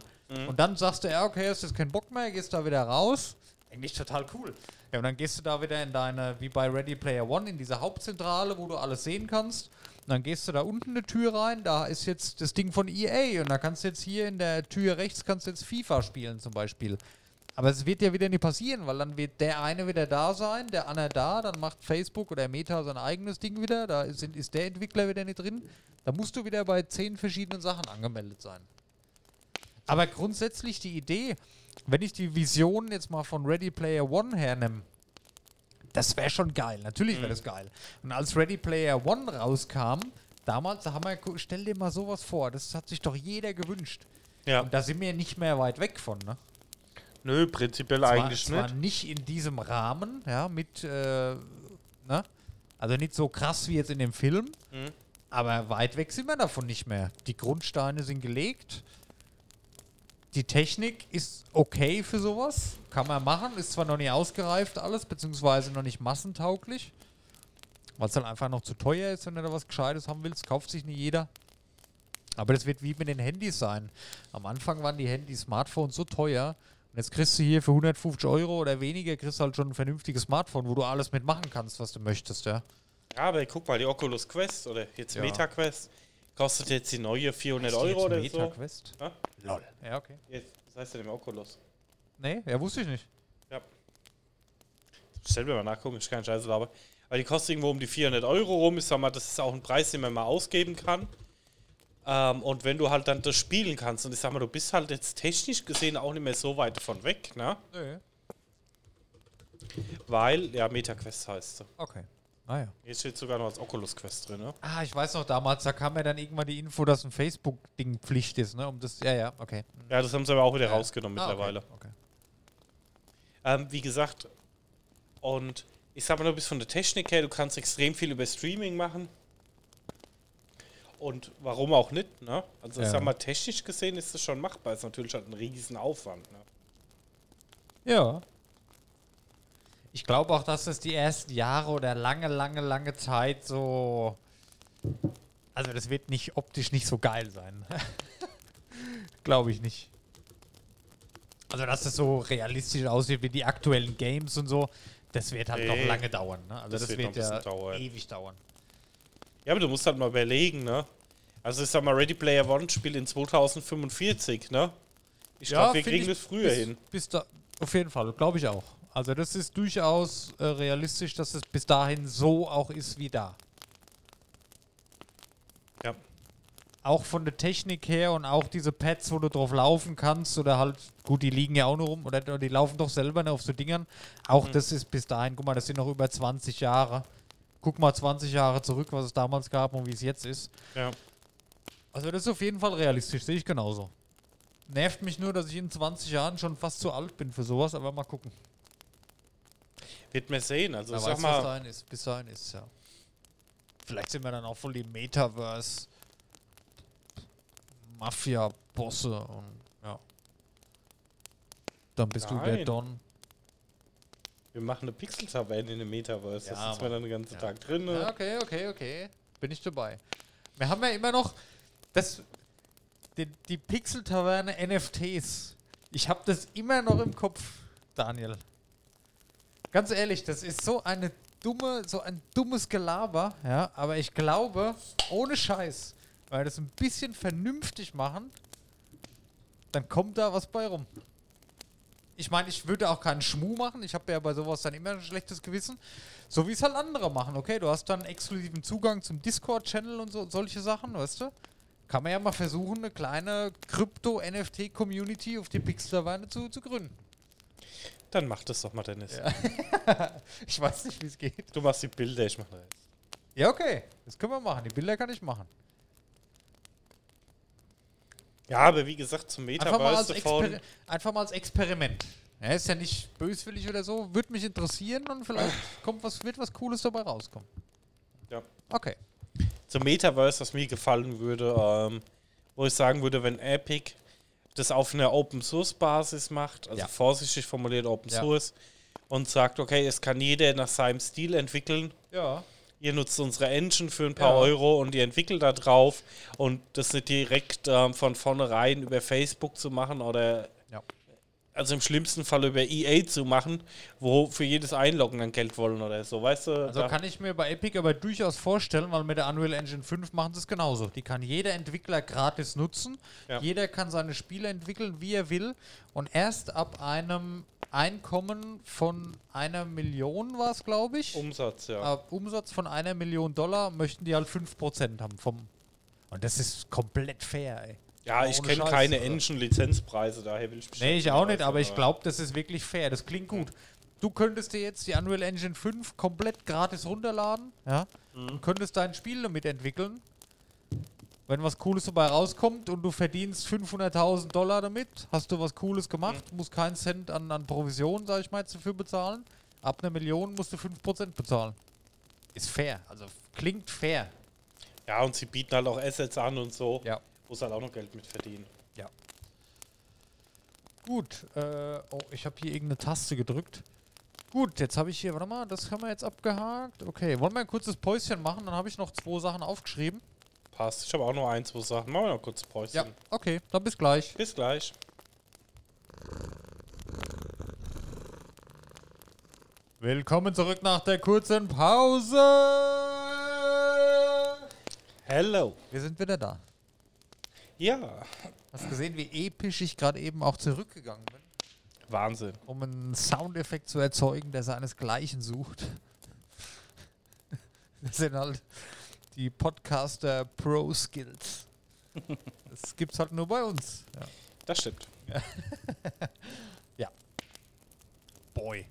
Und dann sagst du, ja, okay, hast jetzt keinen Bock mehr, gehst da wieder raus. Eigentlich total cool. Ja, und dann gehst du da wieder in deine, wie bei Ready Player One, in diese Hauptzentrale, wo du alles sehen kannst. Und dann gehst du da unten eine Tür rein, da ist jetzt das Ding von EA und da kannst du jetzt hier in der Tür rechts kannst du jetzt FIFA spielen zum Beispiel. Aber es wird ja wieder nicht passieren, weil dann wird der eine wieder da sein, der andere da, dann macht Facebook oder Meta sein eigenes Ding wieder, da ist, ist der Entwickler wieder nicht drin. Da musst du wieder bei zehn verschiedenen Sachen angemeldet sein. Aber grundsätzlich die Idee, wenn ich die Vision jetzt mal von Ready Player One hernehme, das wäre schon geil. Natürlich wäre das geil. Und als Ready Player One rauskam, damals, da haben wir, stell dir mal sowas vor, das hat sich doch jeder gewünscht. Ja. Und da sind wir nicht mehr weit weg von, ne? Nö, prinzipiell Zwar, eigentlich zwar nicht. nicht in diesem Rahmen, ja, mit, äh, ne? Also nicht so krass wie jetzt in dem Film, Mhm. aber weit weg sind wir davon nicht mehr. Die Grundsteine sind gelegt. Die Technik ist okay für sowas. Kann man machen. Ist zwar noch nicht ausgereift alles, beziehungsweise noch nicht massentauglich. Weil es dann einfach noch zu teuer ist, wenn du da was Gescheites haben willst. Kauft sich nicht jeder. Aber das wird wie mit den Handys sein. Am Anfang waren die Handys, Smartphones so teuer. Und jetzt kriegst du hier für 150 Euro oder weniger, kriegst du halt schon ein vernünftiges Smartphone, wo du alles mitmachen kannst, was du möchtest, ja. Ja, aber guck mal, die Oculus Quest oder jetzt Ja. Meta Quest kostet jetzt die neue 400 Ist die Euro oder jetzt so. Meta Quest? Ja? Lol. Ja, okay. Jetzt, das heißt ja dem Oculus. Nee, ja, wusste ich nicht. Ja. Stell mir mal nachgucken, ich kann Scheiße aber. Aber die kostet irgendwo um die 400 Euro rum. Ich sag mal, das ist auch ein Preis, den man mal ausgeben kann. Ähm, und wenn du halt dann das spielen kannst, und ich sag mal, du bist halt jetzt technisch gesehen auch nicht mehr so weit davon weg, ne? Nö. Weil, ja, MetaQuest heißt sie. Okay. Ah ja. Hier steht sogar noch als Oculus Quest drin, ne? Ah, ich weiß noch damals, da kam ja dann irgendwann die Info, dass ein Facebook-Ding Pflicht ist, ne? Um das, ja, ja, okay. Ja, das haben sie aber auch wieder Ja. rausgenommen Ah, mittlerweile. Okay. okay. Ähm, wie gesagt, und ich sag mal nur bis von der Technik her, du kannst extrem viel über Streaming machen. Und warum auch nicht, ne? Also ich Ja. sag mal, technisch gesehen ist das schon machbar. Ist natürlich halt ein riesen Aufwand, ne? Ja. Ich glaube auch, dass es die ersten Jahre oder lange, lange, lange Zeit so. Also, das wird nicht optisch nicht so geil sein. glaube ich nicht. Also, dass es so realistisch aussieht wie die aktuellen Games und so, das wird halt noch Nee. lange dauern. Ne? Also, Das das, wird wird, noch ja dauern. ewig dauern. Ja, aber du musst halt mal überlegen, ne? Also ich sag mal, Ready Player One spielt in 2045, ne? Ich glaube, wir kriegen das früher bis, hin. Bis da, auf jeden Fall, glaube ich auch. Also, das ist durchaus äh, realistisch, dass es bis dahin so auch ist wie da. Ja. Auch von der Technik her und auch diese Pads, wo du drauf laufen kannst oder halt, gut, die liegen ja auch nur rum oder die laufen doch selber ne, auf so Dingern. Auch das ist bis dahin, guck mal, das sind noch über 20 Jahre. Guck mal 20 Jahre zurück, was es damals gab und wie es jetzt ist. Ja. Also das ist auf jeden Fall realistisch, sehe ich genauso. Nervt mich nur, dass ich in 20 Jahren schon fast zu alt bin für sowas, aber mal gucken. Wird man sehen. Also sag mal, dahin ist. Bis dahin ist ja. Vielleicht sind wir dann auch voll die Metaverse Mafia-Bosse und ja. Dann bist du der Nein. Don. wir machen eine Pixel-Taverne in dem Metaverse. Ja, da sitzen wir dann den ganzen Ja. Tag drin. Ne? Ja, okay, okay, okay. Bin ich dabei. Wir haben ja immer noch das, die, die Pixel-Taverne NFTs. Ich habe das immer noch im Kopf, Daniel. Ganz ehrlich, das ist so eine dumme, so ein dummes Gelaber, ja, aber ich glaube, ohne Scheiß, weil das ein bisschen vernünftig machen, dann kommt da was bei rum. Ich meine, ich würde auch keinen Schmuh machen. Ich habe ja bei sowas dann immer ein schlechtes Gewissen. So wie es halt andere machen, okay? Du hast dann exklusiven Zugang zum Discord-Channel und so, solche Sachen, weißt du? Kann man ja mal versuchen, eine kleine Krypto-NFT-Community auf die Pixelweine zu, zu gründen. Dann mach das doch mal, Dennis. Ich weiß nicht, wie es geht. Du machst die Bilder, ich mach das. Ja, okay. Das können wir machen. Die Bilder kann ich machen. Ja, aber wie gesagt, zum Einfach mal, Metaverse davon. Exper einfach mal als Experiment. Ja, ist ja nicht böswillig oder so. Würde mich interessieren und vielleicht kommt was, wird was Cooles dabei rauskommen. Ja. Okay. Zum Metaverse, was mir gefallen würde, ähm, wo ich sagen würde, wenn Epic das auf einer Open Source Basis macht, also Ja. vorsichtig formuliert Open Ja. Source, und sagt, okay, es kann jeder nach seinem Stil entwickeln. Ja. Ihr nutzt unsere Engine für ein paar Ja. Euro und ihr entwickelt da drauf und das nicht direkt ähm, von vornherein über Facebook zu machen oder. Also im schlimmsten Fall über EA zu machen, wo für jedes Einloggen dann Geld wollen oder so, weißt du? Also kann ich mir bei Epic aber durchaus vorstellen, weil mit der Unreal Engine 5 machen sie es genauso. Die kann jeder Entwickler gratis nutzen. Ja. Jeder kann seine Spiele entwickeln, wie er will. Und erst ab einem Einkommen von einer Million war es, glaube ich. Umsatz, ja. Ab Umsatz von einer Million Dollar möchten die halt 5% haben vom. Und das ist komplett fair, ey. Ja, ich kenne keine also. Engine-Lizenzpreise, daher will ich mich Nee, ich auch nicht, aber ich glaube. das ist wirklich fair. Das klingt gut. Du könntest dir jetzt die Unreal Engine 5 komplett gratis runterladen, ja, und könntest dein Spiel damit entwickeln. Wenn was Cooles dabei rauskommt und du verdienst 500.000 Dollar damit, hast du was Cooles gemacht, musst keinen Cent an, an Provision, sag ich mal, jetzt dafür bezahlen. Ab einer Million musst du 5% bezahlen. Ist fair, also klingt fair. Ja, und sie bieten halt auch Assets an und so, Ja. Sie halt auch noch Geld mit verdienen. Ja. Gut, äh, oh, ich habe hier irgendeine Taste gedrückt. Gut, jetzt habe ich hier, warte mal, das haben wir jetzt abgehakt. Okay, wollen wir ein kurzes Päuschen machen? Dann habe ich noch zwei Sachen aufgeschrieben. Passt. Ich habe auch nur ein, zwei Sachen. Machen wir noch kurz Päuschen. Ja, okay, dann bis gleich. Bis gleich. Willkommen zurück nach der kurzen Pause. Hello. Wir sind wieder da. Ja. Hast gesehen, wie episch ich gerade eben auch zurückgegangen bin, Wahnsinn. um einen Soundeffekt zu erzeugen, der seinesgleichen sucht. Das sind halt die Podcaster Pro Skills. Das gibt's halt nur bei uns. Ja. Das stimmt. Boy.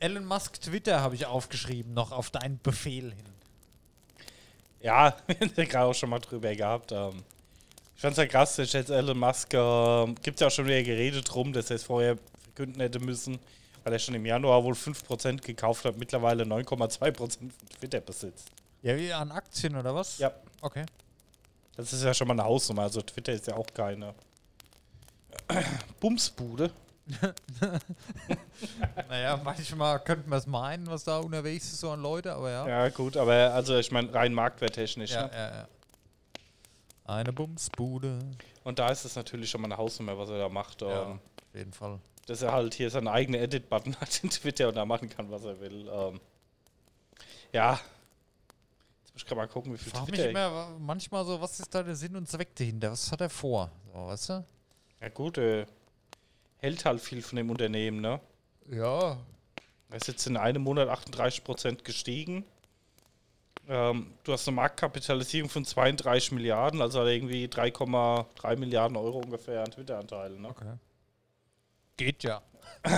Elon Musk Twitter habe ich aufgeschrieben, noch auf deinen Befehl hin. Ja, wir haben ja gerade auch schon mal drüber gehabt. Ähm, ich fand's ja krass, dass jetzt Elon Musk, ähm, gibt ja auch schon wieder Gerede drum, dass er es vorher verkünden hätte müssen, weil er schon im Januar wohl 5% gekauft hat, mittlerweile 9,2% von Twitter besitzt. Ja, wie an Aktien oder was? Ja, Okay. das ist ja schon mal eine Hausnummer, also Twitter ist ja auch keine Bumsbude. Naja, manchmal könnte man es meinen, was da unterwegs ist, so an Leute, aber ja. Ja, gut, aber also ich meine rein marktwerttechnisch. Ja, ne? ja, ja. Eine Bumsbude. Und da ist es natürlich schon mal eine Hausnummer, was er da macht. Ja, Ähm, auf jeden Fall. dass er halt hier seinen eigenen Edit-Button hat in Twitter und da machen kann, was er will. Ähm, ja. Jetzt muss ich gerade mal gucken, wie viel mich Twitter. immer wa- manchmal so, was ist da der Sinn und Zweck dahinter? Was hat er vor? So, weißt du? Ja, gut, äh, hält halt viel von dem Unternehmen, ne? Ja. Er ist jetzt in einem Monat 38% gestiegen. Ähm, du hast eine Marktkapitalisierung von 32 Milliarden, also hat er irgendwie 3,3 Milliarden Euro ungefähr an Twitter-Anteilen. Ne? Okay. Geht ja.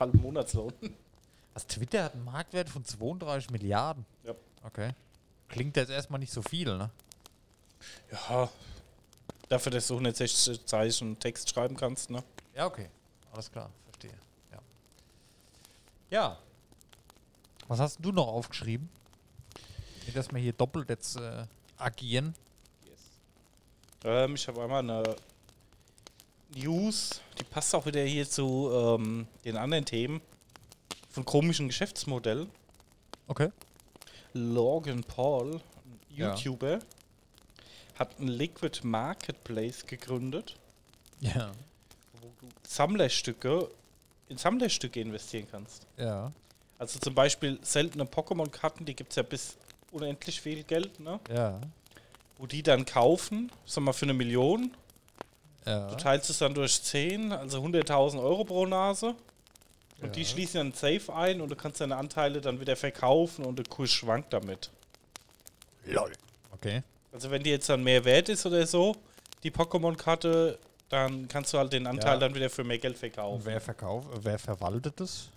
Halben Monatslohn. Also Twitter hat einen Marktwert von 32 Milliarden. Ja. Okay. Klingt jetzt erstmal nicht so viel, ne? Ja, dafür, dass du 160 Zeichen Text schreiben kannst, ne? Ja, okay. Alles klar, verstehe. Ja. Ja. Was hast du noch aufgeschrieben? Dass wir hier doppelt jetzt äh, agieren. Ähm, ich habe einmal eine News, die passt auch wieder hier zu ähm, den anderen Themen von komischen Geschäftsmodellen. Okay. Logan Paul, ein Ja. YouTuber, hat ein Liquid Marketplace gegründet, Ja. Wo du Sammlerstücke in Sammlerstücke investieren kannst. Ja. Also zum Beispiel seltene Pokémon-Karten, die gibt es ja bis unendlich viel Geld, ne? Ja. Wo die dann kaufen, sag mal für eine Million. Ja. Du teilst es dann durch 10, also 100.000 Euro pro Nase. Und die Ja. schließen dann Safe ein und du kannst deine Anteile dann wieder verkaufen und der Kurs schwankt damit. Lol. Okay. Also wenn die jetzt dann mehr wert ist oder so, die Pokémon-Karte, dann kannst du halt den Anteil Ja. dann wieder für mehr Geld verkaufen. wer verkauft, wer verwaltet das?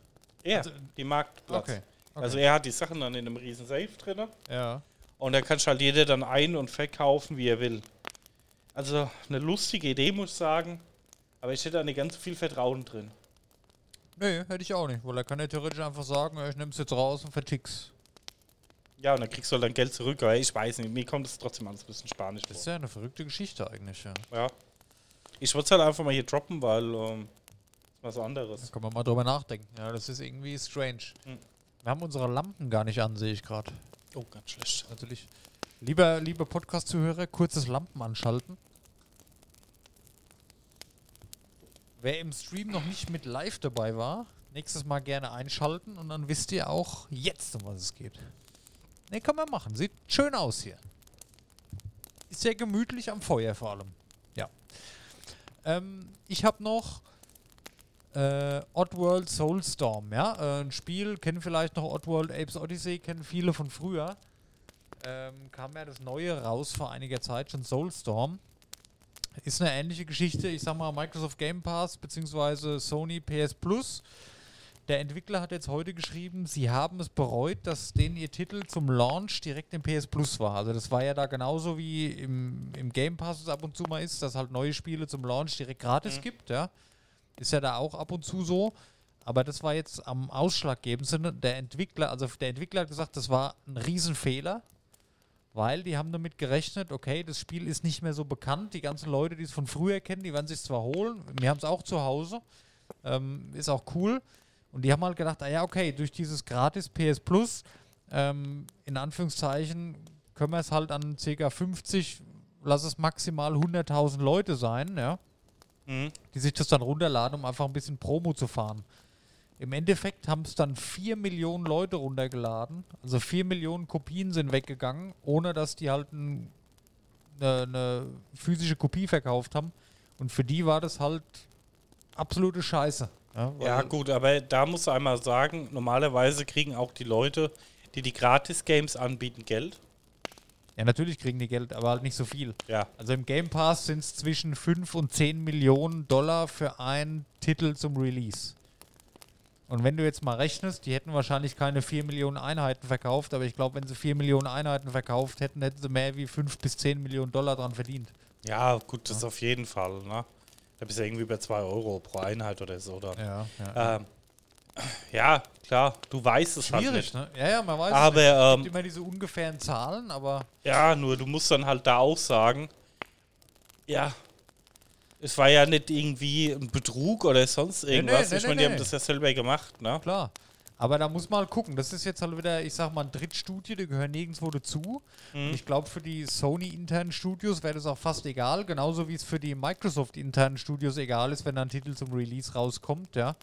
Er, also- die Marktplatz. Okay. okay. Also er hat die Sachen dann in einem riesen Safe drin ja. und da kann halt jeder dann ein- und verkaufen, wie er will. Also eine lustige Idee, muss ich sagen. Aber ich hätte da nicht ganz viel Vertrauen drin. Nee, hätte ich auch nicht, weil er kann ja theoretisch einfach sagen, ich nehme es jetzt raus und vertick's. Ja, und dann kriegst du halt dann Geld zurück, aber ich weiß nicht, mir kommt es trotzdem alles ein bisschen spanisch Das ist vor. ja eine verrückte Geschichte eigentlich, ja. Ja. Ich würde es halt einfach mal hier droppen, weil ähm, was Da anderes. kann man mal drüber nachdenken. Ja, das ist irgendwie strange. Hm. Wir haben unsere Lampen gar nicht an, sehe ich gerade. Oh, ganz schlecht. Natürlich. Lieber, liebe Podcast-Zuhörer, kurzes Lampen anschalten. Wer im Stream noch nicht mit live dabei war, nächstes Mal gerne einschalten und dann wisst ihr auch jetzt, um was es geht. Ne, kann man machen. Sieht schön aus hier. Ist sehr gemütlich am Feuer vor allem. Ähm, ich habe noch äh, Oddworld Soulstorm, ja. Äh, ein Spiel, kennen vielleicht noch Oddworld Apes Odyssey, kennen viele von früher. Ähm, kam ja das neue raus vor einiger Zeit, schon Soulstorm. Ist eine ähnliche Geschichte, ich sag mal Microsoft Game Pass bzw. Sony PS Plus. Der Entwickler hat jetzt heute geschrieben, sie haben es bereut, dass denen ihr Titel zum Launch direkt im PS Plus war. Also das war ja da genauso wie im, im Game Pass es ab und zu mal ist, dass halt neue Spiele zum Launch direkt gratis Mhm. gibt, ja. Ist ja da auch ab und zu so. Aber das war jetzt am ausschlaggebendsten. Der Entwickler, also der Entwickler hat gesagt, das war ein Riesenfehler, weil die haben damit gerechnet, okay, das Spiel ist nicht mehr so bekannt. Die ganzen Leute, die es von früher kennen, die werden sich zwar holen. Wir haben es auch zu Hause. Ähm, ist auch cool. Und die haben halt gedacht, ah ja, okay, durch dieses gratis PS Plus, ähm, in Anführungszeichen, können wir es halt an ca. 50, lass es maximal 100.000 Leute sein, ja Mhm. die sich das dann runterladen, um einfach ein bisschen Promo zu fahren. Im Endeffekt haben es dann 4 Millionen Leute runtergeladen. Also 4 Millionen Kopien sind weggegangen, ohne dass die halt eine ne physische Kopie verkauft haben. Und für die war das halt absolute Scheiße. Ja, Ja, gut, aber da musst du einmal sagen, normalerweise kriegen auch die Leute, die die Gratis-Games anbieten, Geld. Ja, natürlich kriegen die Geld, aber halt nicht so viel. Ja. Also im Game Pass sind es zwischen 5 und 10 Millionen Dollar für einen Titel zum Release. Und wenn du jetzt mal rechnest, die hätten wahrscheinlich keine 4 Millionen Einheiten verkauft, aber ich glaube, wenn sie 4 Millionen Einheiten verkauft hätten, hätten sie mehr wie 5 bis 10 Millionen Dollar dran verdient. Ja, gut, das auf jeden Fall, ne? Da bist du irgendwie bei 2 Euro pro Einheit oder so, oder? Ja, ja. Ähm, ja, klar, du weißt es halt Schwierig, nicht. ne? Ja, ja, man weiß Aber, es nicht. Es ähm, gibt immer diese ungefähren Zahlen, aber Ja, nur du musst dann halt da auch sagen, ja, es war ja nicht irgendwie ein Betrug oder sonst irgendwas. nee, ich nee, meine, die nee. haben das ja selber gemacht, ne? klar. Aber da muss man halt gucken. Das ist jetzt halt wieder, ich sag mal, ein Drittstudio, die gehören nirgendwo dazu. Mhm. Ich glaube, für die Sony-internen Studios wäre das auch fast egal. Genauso wie es für die Microsoft-internen Studios egal ist, wenn da ein Titel zum Release rauskommt, ja.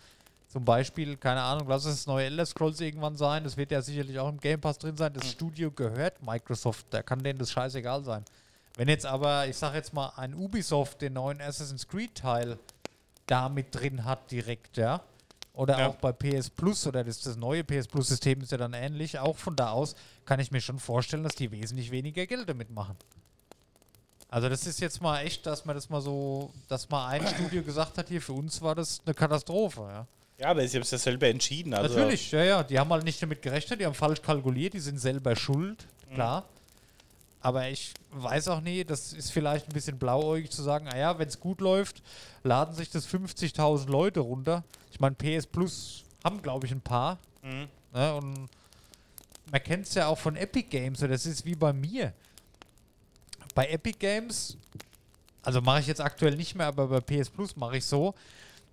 Zum Beispiel, keine Ahnung, lass es das neue Elder Scrolls irgendwann sein. Das wird ja sicherlich auch im Game Pass drin sein. Das Mhm. Studio gehört Microsoft. Da kann denen das scheißegal sein. Wenn jetzt aber, ich sag jetzt mal, ein Ubisoft den neuen Assassin's Creed-Teil da mit drin hat direkt, ja. Oder Ja. auch bei PS Plus oder das, das neue PS Plus-System ist ja dann ähnlich. Auch von da aus kann ich mir schon vorstellen, dass die wesentlich weniger Geld damit machen. Also das ist jetzt mal echt, dass man das mal so, dass mal ein Studio gesagt hat, hier für uns war das eine Katastrophe, ja. Ja, aber sie haben es ja selber entschieden. Also, Natürlich, ja, ja. Die haben halt nicht damit gerechnet, die haben falsch kalkuliert, die sind selber schuld, klar. Aber ich weiß auch nie, das ist vielleicht ein bisschen blauäugig zu sagen, naja, wenn es gut läuft, laden sich das 50.000 Leute runter. Ich meine, PS Plus haben, glaube ich, ein paar. Mhm. Ne? Und man kennt es ja auch von Epic Games, so das ist wie bei mir. Bei Epic Games, also mache ich jetzt aktuell nicht mehr, aber bei PS Plus mache ich so.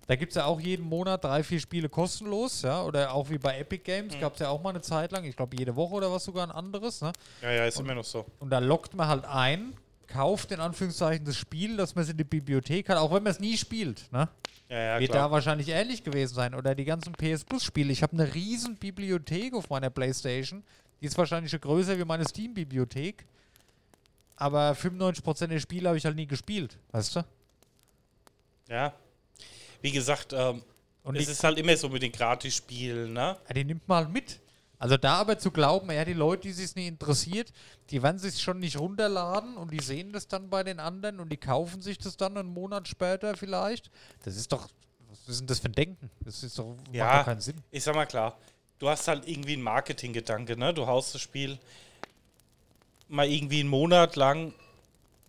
Da gibt es ja auch jeden Monat drei, vier Spiele kostenlos, ja, oder auch wie bei Epic Games gab es ja auch mal eine Zeit lang, ich glaube jede Woche oder was sogar ein anderes, ne? Ja, ja, ist immer noch so. Und da lockt man halt ein, kauft in Anführungszeichen das Spiel, dass man es in die Bibliothek hat, auch wenn man es nie spielt, ne? Ja, ja, Wird klar. da wahrscheinlich ähnlich gewesen sein. Oder die ganzen PS Plus Spiele. Ich habe eine riesen Bibliothek auf meiner Playstation. Die ist wahrscheinlich schon größer wie meine Steam-Bibliothek. Aber 95% der Spiele habe ich halt nie gespielt. Weißt du? Ja. Wie gesagt, ähm, Und es ist halt immer so mit den Gratis-Spielen, ne? ja, die nimmt man halt mit. Also da aber zu glauben, ja, die Leute, die sich nicht interessiert, die werden sich schon nicht runterladen und die sehen das dann bei den anderen und die kaufen sich das dann einen Monat später vielleicht. Das ist doch, was ist denn das für ein Denken? Das ist doch, macht Ja. doch keinen Sinn. Ich sag mal klar, du hast halt irgendwie einen Marketinggedanke, ne? Du haust das Spiel mal irgendwie einen Monat lang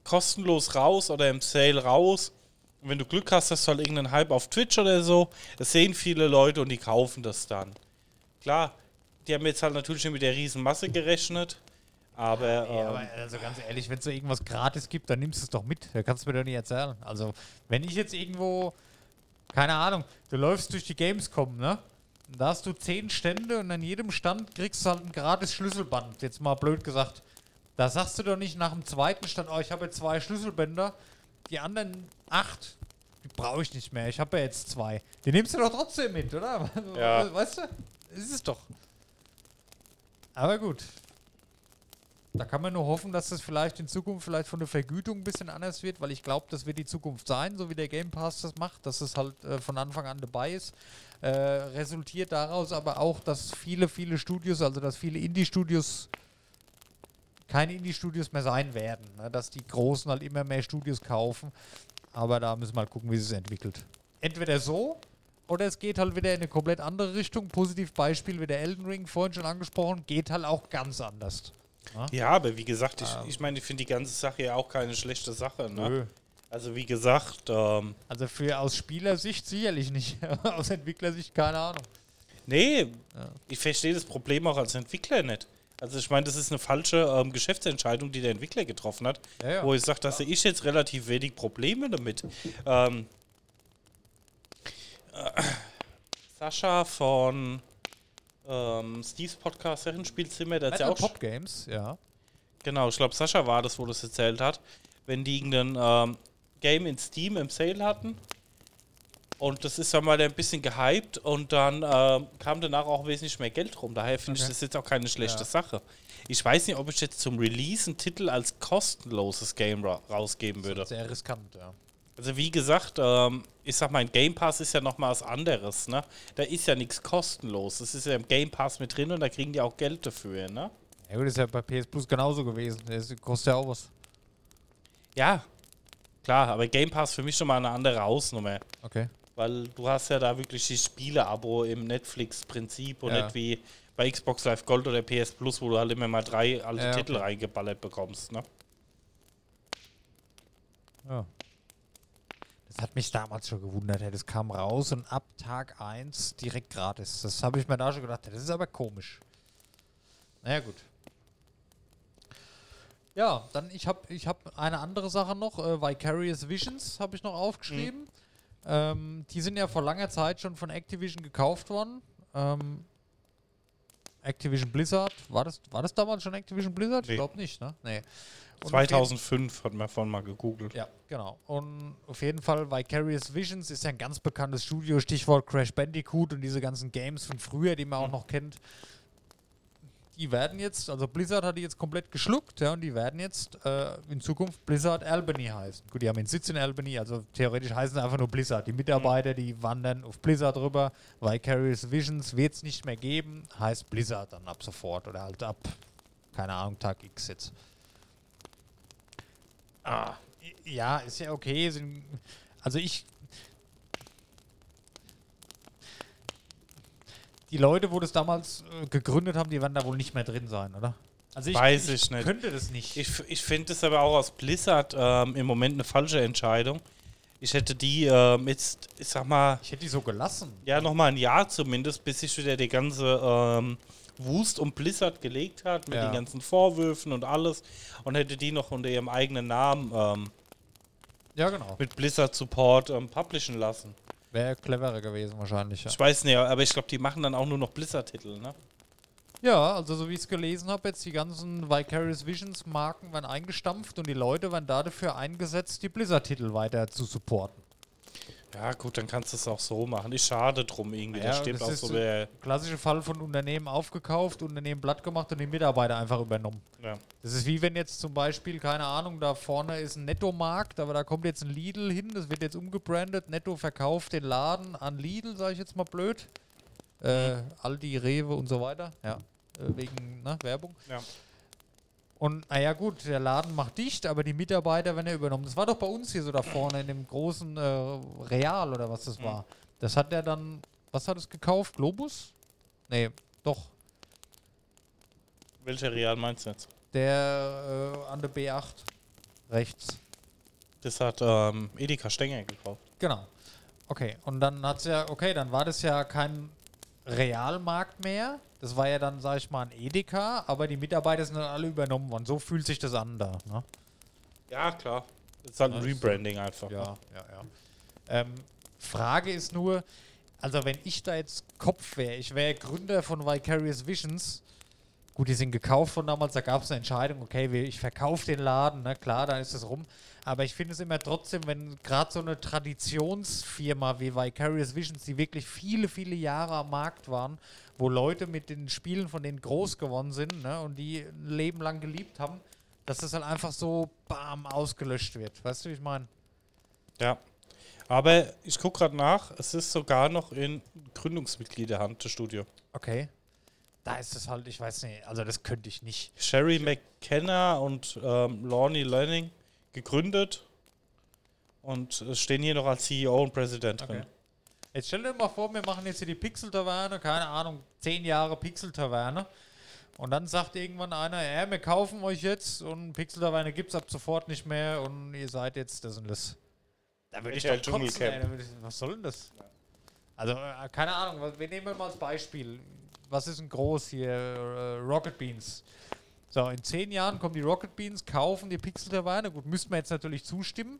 kostenlos raus oder im Sale raus. Und wenn du Glück hast, hast du halt irgendeinen Hype auf Twitch oder so. Das sehen viele Leute und die kaufen das dann. Klar, die haben jetzt halt natürlich schon mit der riesen Masse gerechnet. Aber, Ja, aber ähm, also ganz ehrlich, wenn es so irgendwas gratis gibt, dann nimmst du es doch mit. Da kannst du mir doch nicht erzählen. Also, wenn ich jetzt irgendwo, keine Ahnung, du läufst durch die Gamescom, ne? Da hast du zehn Stände und an jedem Stand kriegst du halt ein gratis Schlüsselband. Jetzt mal blöd gesagt. Da sagst du doch nicht nach dem zweiten Stand, oh, ich habe jetzt zwei Schlüsselbänder, die anderen acht, die brauche ich nicht mehr. Ich habe ja jetzt zwei. Die nimmst du doch trotzdem mit, oder? Ja. Weißt du? Ist es doch. Aber gut. Da kann man nur hoffen, dass das vielleicht in Zukunft vielleicht von der Vergütung ein bisschen anders wird, weil ich glaube, das wird die Zukunft sein, so wie der Game Pass das macht, dass es halt äh, von Anfang an dabei ist. Äh, resultiert daraus aber auch, dass viele, viele Studios, also dass viele Indie-Studios keine Indie-Studios mehr sein werden. Ne? Dass die Großen halt immer mehr Studios kaufen. Aber da müssen wir mal gucken, wie es sich entwickelt. Entweder so oder es geht halt wieder in eine komplett andere Richtung. Positiv Beispiel wie der Elden Ring, vorhin schon angesprochen, geht halt auch ganz anders. ja, aber wie gesagt, ich, Ähm. ich meine, ich finde die ganze Sache ja auch keine schlechte Sache. Ne? Nö. Also wie gesagt, ähm, Also für aus Spielersicht sicherlich nicht. aus Entwicklersicht keine Ahnung. Nee, ich verstehe das Problem auch als Entwickler nicht. Also ich meine, das ist eine falsche ähm, Geschäftsentscheidung, die der Entwickler getroffen hat, Ja, ja. wo ich sage, da sehe ich jetzt relativ wenig Probleme damit. Ähm, äh, Sascha von ähm, Steves Podcast Herrenspielzimmer, der hat ja auch Pop Games, ja. Genau, ich glaube, Sascha war das, wo das erzählt hat. Wenn die irgendein ähm, Game in Steam im Sale hatten und das ist dann mal ein bisschen gehypt und dann ähm, kam danach auch wesentlich mehr Geld rum. Daher finde ich Okay. das jetzt auch keine schlechte Ja. Sache. Ich weiß nicht, ob ich jetzt zum Release einen Titel als kostenloses Game ra rausgeben würde. Sehr riskant, ja. Also wie gesagt, ähm, ich sag mal, ein Game Pass ist ja nochmal was anderes, ne? Da ist ja nichts kostenlos. Das ist ja im Game Pass mit drin und da kriegen die auch Geld dafür, ne? Ja gut, ist ja bei PS Plus genauso gewesen. Das kostet ja auch was. Ja, klar, aber Game Pass für mich schon mal eine andere Hausnummer. Okay. Weil du hast ja da wirklich die Spiele-Abo im Netflix-Prinzip und Ja. nicht wie bei Xbox Live Gold oder PS Plus, wo du halt immer mal drei alte Ja, Titel okay. reingeballert bekommst. Ne? Ja. Das hat mich damals schon gewundert. Das kam raus und ab Tag 1 direkt gratis. Das habe ich mir da schon gedacht. Das ist aber komisch. Naja, gut. Ja, dann ich habe ich hab eine andere Sache noch. Äh, Vicarious Visions habe ich noch aufgeschrieben. Ähm, die sind ja vor langer Zeit schon von Activision gekauft worden. Ähm, Activision Blizzard. War das, war das damals schon Activision Blizzard? Ich Nee. glaube nicht, ne? Nee. Und auf jeden- 2005 hat man vorhin mal gegoogelt. ja, genau. Und auf jeden Fall Vicarious Visions ist ja ein ganz bekanntes Studio, Stichwort Crash Bandicoot und diese ganzen Games von früher, die man auch noch kennt. Die werden jetzt, also Blizzard hat die jetzt komplett geschluckt, ja, und die werden jetzt äh, in Zukunft Blizzard Albany heißen. Gut, die haben einen Sitz in Albany, also theoretisch heißen sie einfach nur Blizzard. Die Mitarbeiter, die wandern auf Blizzard rüber. Vicarious Visions wird es nicht mehr geben, heißt Blizzard dann ab sofort oder halt ab, keine Ahnung, Tag X jetzt. Ah, ja, ist ja okay. Sind, also ich. Die Leute, wo das damals äh, gegründet haben, die werden da wohl nicht mehr drin sein, oder? Also Weiß ich nicht. könnte das nicht. Ich, ich finde es aber auch aus Blizzard ähm, im Moment eine falsche Entscheidung. Ich hätte die ähm, jetzt, ich sag mal, Ich hätte die so gelassen. ja, nochmal ein Jahr zumindest, bis sich wieder die ganze ähm, Wust um Blizzard gelegt hat, mit Ja. den ganzen Vorwürfen und alles. Und hätte die noch unter ihrem eigenen Namen ähm, Ja, genau. mit Blizzard Support ähm, publishen lassen. Wäre cleverer gewesen wahrscheinlich. Ja. Ich weiß nicht, aber ich glaube, die machen dann auch nur noch Blizzard-Titel, ne? Ja, also so wie ich es gelesen habe, jetzt die ganzen Vicarious Visions Marken werden eingestampft und die Leute werden dafür eingesetzt, die Blizzard-Titel weiter zu supporten. Ja, gut, dann kannst du es auch so machen. Ist schade drum irgendwie. Ja, da steht das auch ist so, wer, Klassischer Fall von Unternehmen aufgekauft, Unternehmen platt gemacht und die Mitarbeiter einfach übernommen. ja. Das ist wie wenn jetzt zum Beispiel, keine Ahnung, da vorne ist ein Netto-Markt, aber da kommt jetzt ein Lidl hin, das wird jetzt umgebrandet. Netto verkauft den Laden an Lidl, sage ich jetzt mal blöd. Äh, Aldi, Rewe und so weiter. Ja, äh, wegen ne, Werbung. Ja. Und naja gut, der Laden macht dicht, aber die Mitarbeiter werden ja übernommen. Das war doch bei uns hier so da vorne in dem großen äh, Real oder was das war. Das hat der dann, was hat es gekauft? Globus? Nee, doch. Welcher Real meinst du jetzt? Der äh, an der B8 rechts. Das hat ähm, Edeka Stenger gekauft. Genau. Okay, und dann hat's ja, okay, dann war das ja kein Realmarkt mehr. Das war ja dann, sag ich mal, ein Edeka, aber die Mitarbeiter sind dann alle übernommen worden. So fühlt sich das an da. Ne? Ja, klar. Das ist halt ein. Rebranding einfach. Ja, ja, ja. Ähm, Frage ist nur, also wenn ich da jetzt Kopf wäre, ich wäre Gründer von Vicarious Visions, gut, die sind gekauft von damals, da gab es eine Entscheidung, okay, wir- ich verkaufe den Laden, na klar, dann ist es rum. Aber ich finde es immer trotzdem, wenn gerade so eine Traditionsfirma wie Vicarious Visions, die wirklich viele, viele Jahre am Markt waren, wo Leute mit den Spielen von denen groß geworden sind ne, und die ein Leben lang geliebt haben, dass das halt einfach so bam ausgelöscht wird. Weißt du, wie ich meine? Ja. Aber ich gucke gerade nach, es ist sogar noch in Gründungsmitgliederhand, das Studio. Okay. Da ist es halt, ich weiß nicht, also das könnte ich nicht. Sherry McKenna und ähm, Lorne Learning gegründet und es stehen hier noch als CEO und Präsident drin. Jetzt stell dir mal vor, wir machen jetzt hier die Pixel-Taverne, keine Ahnung, zehn Jahre Pixel-Taverne. Und dann sagt irgendwann einer, ja, wir kaufen euch jetzt und Pixel-Taverne gibt es ab sofort nicht mehr und ihr seid jetzt das und das. Da würde ich doch kotzen, ey, da ich, Was soll denn das? Also, äh, keine Ahnung, was- wir nehmen mal als Beispiel. Was ist denn groß hier? Äh, Rocket Beans. So, in zehn Jahren kommen die Rocket Beans, kaufen die Pixel-Taverne. Gut, müssten wir jetzt natürlich zustimmen.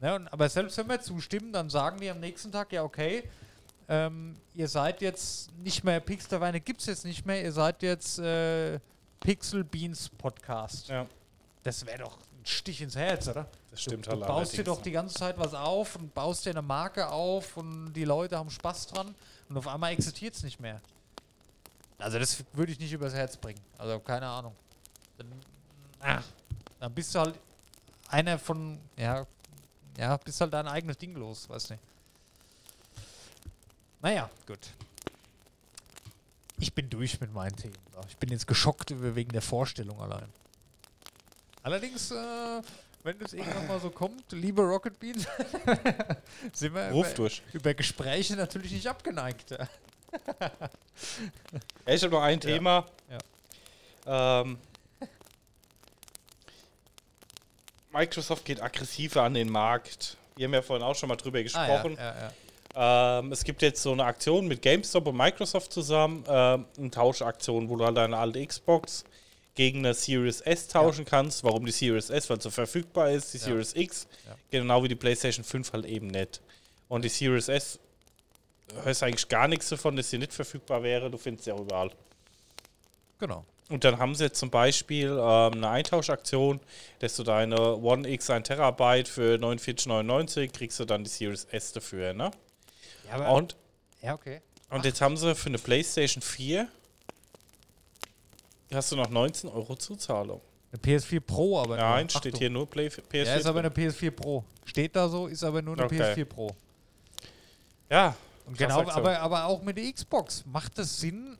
Ne, und, aber selbst wenn wir zustimmen, dann sagen die am nächsten Tag, ja, okay, ähm, ihr seid jetzt nicht mehr, Pixel-Taverne gibt es jetzt nicht mehr, ihr seid jetzt äh, Pixel Beans Podcast. Ja, Das wäre doch ein Stich ins Herz, oder? das stimmt du, halt du baust dir doch die ganze Zeit was auf und baust dir eine Marke auf und die Leute haben Spaß dran und auf einmal existiert es nicht mehr. Also das würde ich nicht übers Herz bringen. Also keine Ahnung. Dann, ah, dann bist du halt einer von, ja, ja, bist halt dein eigenes Ding los, weiß nicht. Naja, gut. Ich bin durch mit meinen Themen. Ich bin jetzt geschockt über- wegen der Vorstellung allein. Allerdings, äh, wenn das irgendwann mal so kommt, liebe Rocket Beans, sind wir Ruf über, durch. über Gespräche natürlich nicht abgeneigt. ja. Ja, ich habe noch ein Thema. Ähm, Microsoft geht aggressiver an den Markt. Wir haben ja vorhin auch schon mal drüber gesprochen. Ah, ja, ja, ja. Ähm, es gibt jetzt so eine Aktion mit GameStop und Microsoft zusammen, ähm, eine Tauschaktion, wo du halt deine alte Xbox gegen eine Series S tauschen kannst. Warum die Series S? Weil sie verfügbar ist, die. Series X, genau wie die PlayStation 5 halt eben nicht. Und die Series S, hörst eigentlich gar nichts davon, dass sie nicht verfügbar wäre. Du findest sie auch überall. Genau. Und dann haben sie jetzt zum Beispiel ähm, eine Eintauschaktion, dass du deine One X 1 Terabyte für 49,99 kriegst du dann die Series S dafür, ne? Ja, aber, Und, ja okay. und jetzt haben sie für eine PlayStation 4 hast du noch 19 Euro Zuzahlung. Eine PS4 Pro, aber. Nein, steht Achtung. hier nur Play PS4. Ja, ist aber eine PS4 Pro. Steht da so, ist aber nur eine Okay. PS4 Pro. ja, genau, aber, aber auch mit der Xbox. Macht es Sinn,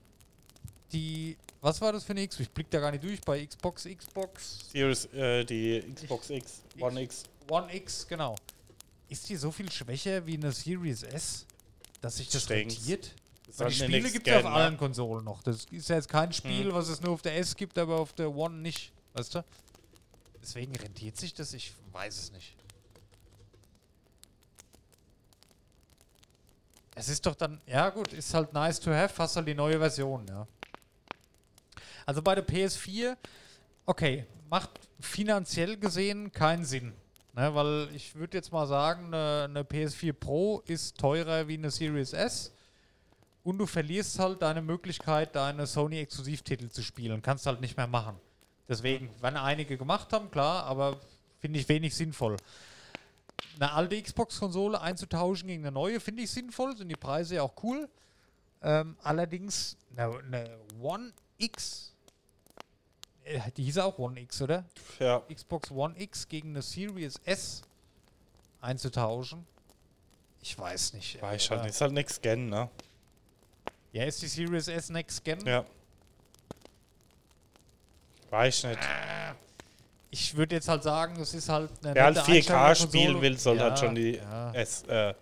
die. Was war das für eine Xbox? Ich blick da gar nicht durch bei Xbox, Xbox Series, äh, die Xbox X, One X. One X, genau. Ist die so viel schwächer wie eine Series S, dass sich das rentiert? Ist Weil die Spiele gibt es auf ne? allen Konsolen noch. Das ist ja jetzt kein Spiel, Mhm. was es nur auf der S gibt, aber auf der One nicht. Weißt du? Deswegen rentiert sich das? Ich weiß es nicht. Es ist doch dann, ja gut, ist halt nice to have, hast halt die neue Version, ja. Also bei der PS4, okay, macht finanziell gesehen keinen Sinn. Ne, weil ich würde jetzt mal sagen, eine, eine PS4 Pro ist teurer wie eine Series S. Und du verlierst halt deine Möglichkeit, deine Sony-Exklusivtitel zu spielen. Kannst halt nicht mehr machen. Deswegen, wenn einige gemacht haben, klar, aber finde ich wenig sinnvoll. Eine alte Xbox-Konsole einzutauschen gegen eine neue, finde ich sinnvoll, sind die Preise ja auch cool. Ähm, allerdings, eine, eine One X, die hieß auch One X, oder? Ja, Xbox One X gegen eine Series S einzutauschen. Ich weiß nicht. weiß ich äh, halt nicht. Ist halt Next Gen, ne? Ja, ist die Series S Next Gen? Ja. Weiß ich nicht. Ich würde jetzt halt sagen, es ist halt eine Wer halt nette 4K Einsteigerkonsole. spielen will, soll ja, halt schon die Ja. S, äh,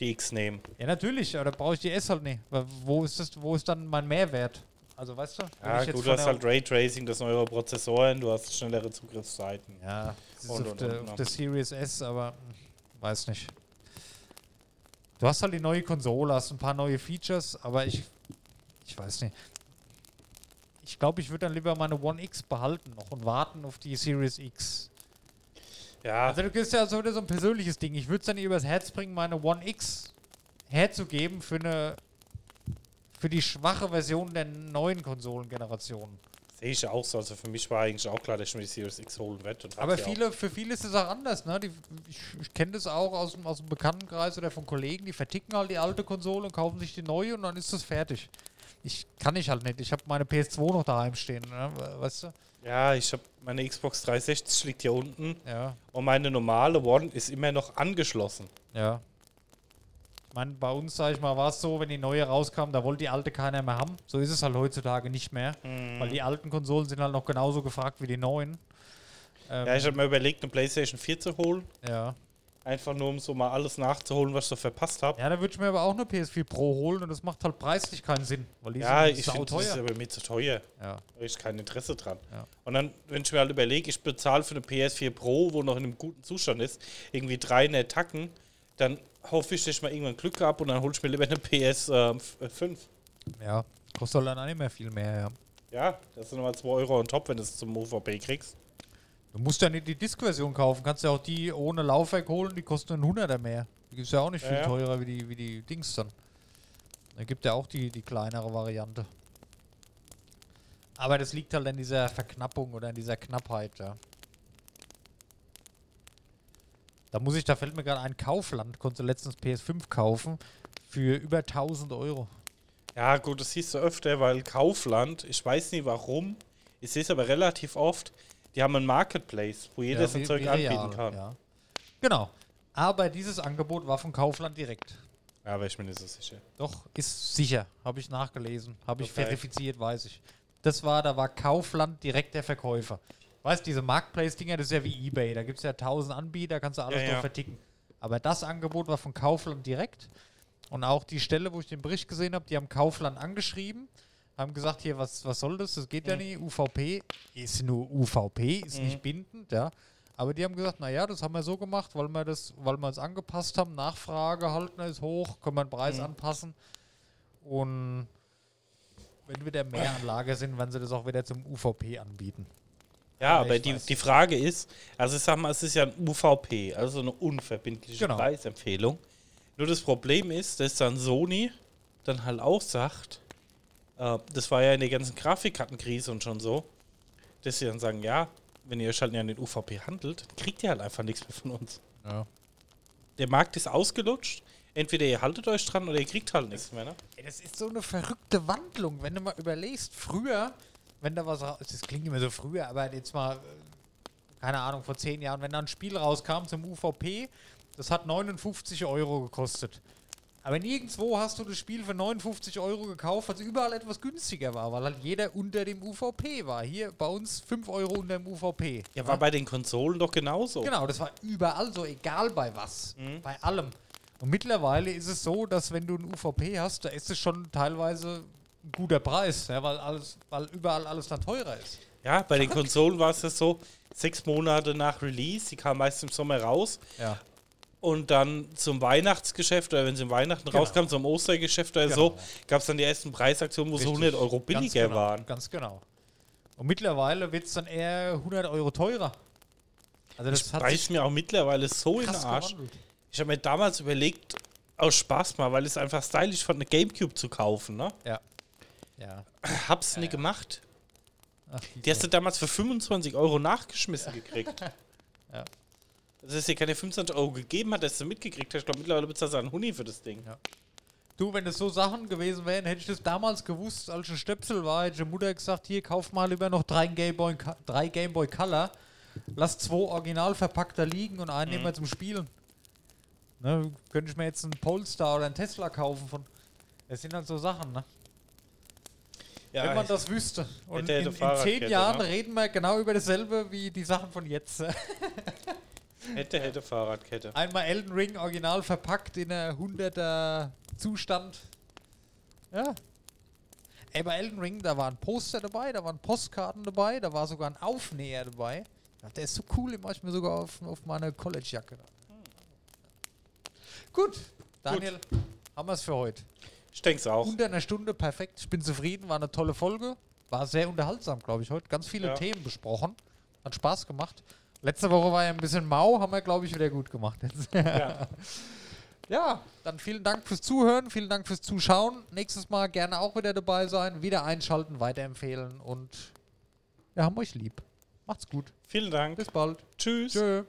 die X nehmen. ja, natürlich, aber da brauche ich die S halt nicht. Weil Wo ist, das, wo ist dann mein Mehrwert? Also, weißt du? Ja, gut, du hast halt Raytracing, das neuere Prozessoren, du hast schnellere Zugriffszeiten. Ja, Und, auf, und, der, und, auf der Series S, aber hm, weiß nicht. Du hast halt die neue Konsole, hast ein paar neue Features, aber ich, ich weiß nicht. Ich glaube, ich würde dann lieber meine One X behalten noch und warten auf die Series X. Ja, Also du gehst ja so wieder so ein persönliches Ding. Ich würde es dann nicht übers Herz bringen, meine One X herzugeben für eine für die schwache Version der neuen Konsolengeneration. sehe ich auch so. Also für mich war eigentlich auch klar, dass ich mir die Series X holen werde. Aber viele, für viele ist es auch anders, ne? Die, ich ich kenne das auch aus, dem- aus dem Bekanntenkreis oder von Kollegen, die verticken halt die alte Konsole und kaufen sich die neue und dann ist das fertig. Ich kann ich halt nicht. Ich habe meine PS2 noch daheim stehen, ne? weißt du? Ja, ich habe meine Xbox 360 liegt hier unten Ja, und meine normale One ist immer noch angeschlossen. ja. Ich meine, bei uns, sag ich mal, war es so, wenn die neue rauskam, da wollte die alte keiner mehr haben. So ist es halt heutzutage nicht mehr, Mhm. weil die alten Konsolen sind halt noch genauso gefragt wie die neuen. Ähm, Ja, ich habe mir überlegt, eine PlayStation 4 zu holen. ja. Einfach nur, um so mal alles nachzuholen, was ich so verpasst habe. Ja, da würde ich mir aber auch eine PS4 Pro holen und das macht halt preislich keinen Sinn, weil die Ja, sind ich finde, das ist aber mir zu teuer. Ja. Da habe ich kein Interesse dran. Ja. Und dann, wenn ich mir halt überlege, ich bezahle für eine PS4 Pro, wo noch in einem guten Zustand ist, irgendwie 300 Tacken, dann hoffe ich, dass ich mal irgendwann Glück gehabt und dann hole ich mir lieber eine PS5. Ja, kostet dann auch nicht mehr viel mehr, ja. Ja, das sind nochmal 2 Euro on top, wenn du es zum UVP kriegst. Du musst ja nicht die Disk-Version kaufen, kannst ja auch die ohne Laufwerk holen, die kosten einen Hunderter mehr. Die ist ja auch nicht Ja, viel ja. teurer wie die, wie die Dings dann. Da gibt ja auch die, die kleinere Variante. Aber das liegt halt an dieser Verknappung oder an dieser Knappheit, ja. Da muss ich, da fällt mir gerade ein Kaufland, konnte letztens PS5 kaufen für über 1000 Euro. Ja, gut, das siehst du öfter, weil Kaufland, ich weiß nicht warum, ich sehe es aber relativ oft, die haben einen Marketplace, wo jeder Ja, sein Zeug anbieten kann. Ja. Genau. Aber dieses Angebot war von Kaufland direkt. Ja, wäre ich mir nicht so sicher. Doch, ist sicher. Habe ich nachgelesen. Habe ich Okay. verifiziert, weiß ich. Das war, da war Kaufland direkt der Verkäufer. Weißt diese Marketplace-Dinger, das ist ja wie Ebay. Da gibt es ja tausend Anbieter, kannst du alles Ja, drauf ja. verticken. Aber das Angebot war von Kaufland direkt. Und auch die Stelle, wo ich den Bericht gesehen habe, die haben Kaufland angeschrieben, haben gesagt, hier, was, was soll das? Das geht ja Mhm. nicht. UVP ist nur UVP, ist nicht bindend, ja. Aber die haben gesagt, naja, das haben wir so gemacht, weil wir das, weil wir es angepasst haben. Nachfrage halt, ne, ist hoch, können wir den Preis Mhm. anpassen. Und wenn wieder mehr Anlage sind, werden sie das auch wieder zum UVP anbieten. Ja, aber ich die, weiß. die Frage ist, also ich sag mal, es ist ja ein UVP, also eine unverbindliche Genau. Preisempfehlung. Nur das Problem ist, dass dann Sony dann halt auch sagt, äh, das war ja in der ganzen Grafikkartenkrise und schon so, dass sie dann sagen, ja, wenn ihr euch halt nicht an den UVP handelt, dann kriegt ihr halt einfach nichts mehr von uns. Ja. Der Markt ist ausgelutscht. Entweder ihr haltet euch dran oder ihr kriegt halt nichts mehr. Ne? Ey, das ist so eine verrückte Wandlung, wenn du mal überlegst. Früher, wenn da was raus, das klingt immer so früher, aber jetzt mal, keine Ahnung, vor zehn Jahren, wenn da ein Spiel rauskam zum UVP, das hat 59 Euro gekostet. Aber nirgendwo hast du das Spiel für 59 Euro gekauft, was überall etwas günstiger war, weil halt jeder unter dem UVP war. Hier bei uns 5 Euro unter dem UVP. Ja, war bei den Konsolen doch genauso. Genau, das war überall so, egal bei was. Bei allem. Und mittlerweile ist es so, dass wenn du ein UVP hast, da ist es schon teilweise guter Preis, ja, weil, alles, weil überall alles dann teurer ist. Ja, bei den Konsolen war es ja so, sechs Monate nach Release, die kam meist im Sommer raus Ja. und dann zum Weihnachtsgeschäft oder wenn sie im Weihnachten Genau. rauskam, zum Ostergeschäft oder Genau, so, gab es dann die ersten Preisaktionen, wo sie 100 Euro billiger ganz genau, waren. Ganz genau. Und mittlerweile wird es dann eher 100 Euro teurer. Also das Das hat sich mir auch mittlerweile so in den Arsch. gewandelt. Ich habe mir damals überlegt, aus Spaß mal, weil es einfach stylisch von einer Gamecube zu kaufen, ne? Ja. Ja. Hab's nicht gemacht. Ach, Die hast du damals für 25 Euro nachgeschmissen gekriegt. Ja. Das ist dir keine 25 Euro gegeben hat, dass du mitgekriegt hast. Ich glaube, mittlerweile bezahlst du einen Huni für das Ding. Ja. Du, wenn das so Sachen gewesen wären, hätte ich das damals gewusst, als ich ein Stöpsel war, hätte die Mutter gesagt, hier, kauf mal lieber noch drei Gameboy, drei Gameboy Color, lass zwei original verpackt da liegen und einen nehmen wir zum Spielen. Ne, könnte ich mir jetzt einen Polestar oder einen Tesla kaufen von. Das sind halt so Sachen, ne? Ja, wenn man das wüsste. Und Hätte, in, in zehn Fahrradkette, Jahren ne? reden wir genau über dasselbe wie die Sachen von jetzt. hätte, hätte Fahrradkette. Einmal Elden Ring original verpackt in einer 100er Zustand. Ja. Ey, bei Elden Ring, da waren Poster dabei, da waren Postkarten dabei, da war sogar ein Aufnäher dabei. Der ist so cool, den mach ich mir sogar auf, auf meine College-Jacke. Gut, Daniel, haben wir es für heute. Ich denke es auch. Unter einer Stunde, perfekt. Ich bin zufrieden, war eine tolle Folge. War sehr unterhaltsam, glaube ich, heute. Ganz viele Ja. Themen besprochen. Hat Spaß gemacht. Letzte Woche war ja ein bisschen mau, haben wir, glaube ich, wieder gut gemacht. Jetzt. Ja. Ja, dann vielen Dank fürs Zuhören, vielen Dank fürs Zuschauen. Nächstes Mal gerne auch wieder dabei sein, wieder einschalten, weiterempfehlen und wir haben euch lieb. Macht's gut. Vielen Dank. Bis bald. Tschüss. Tschö.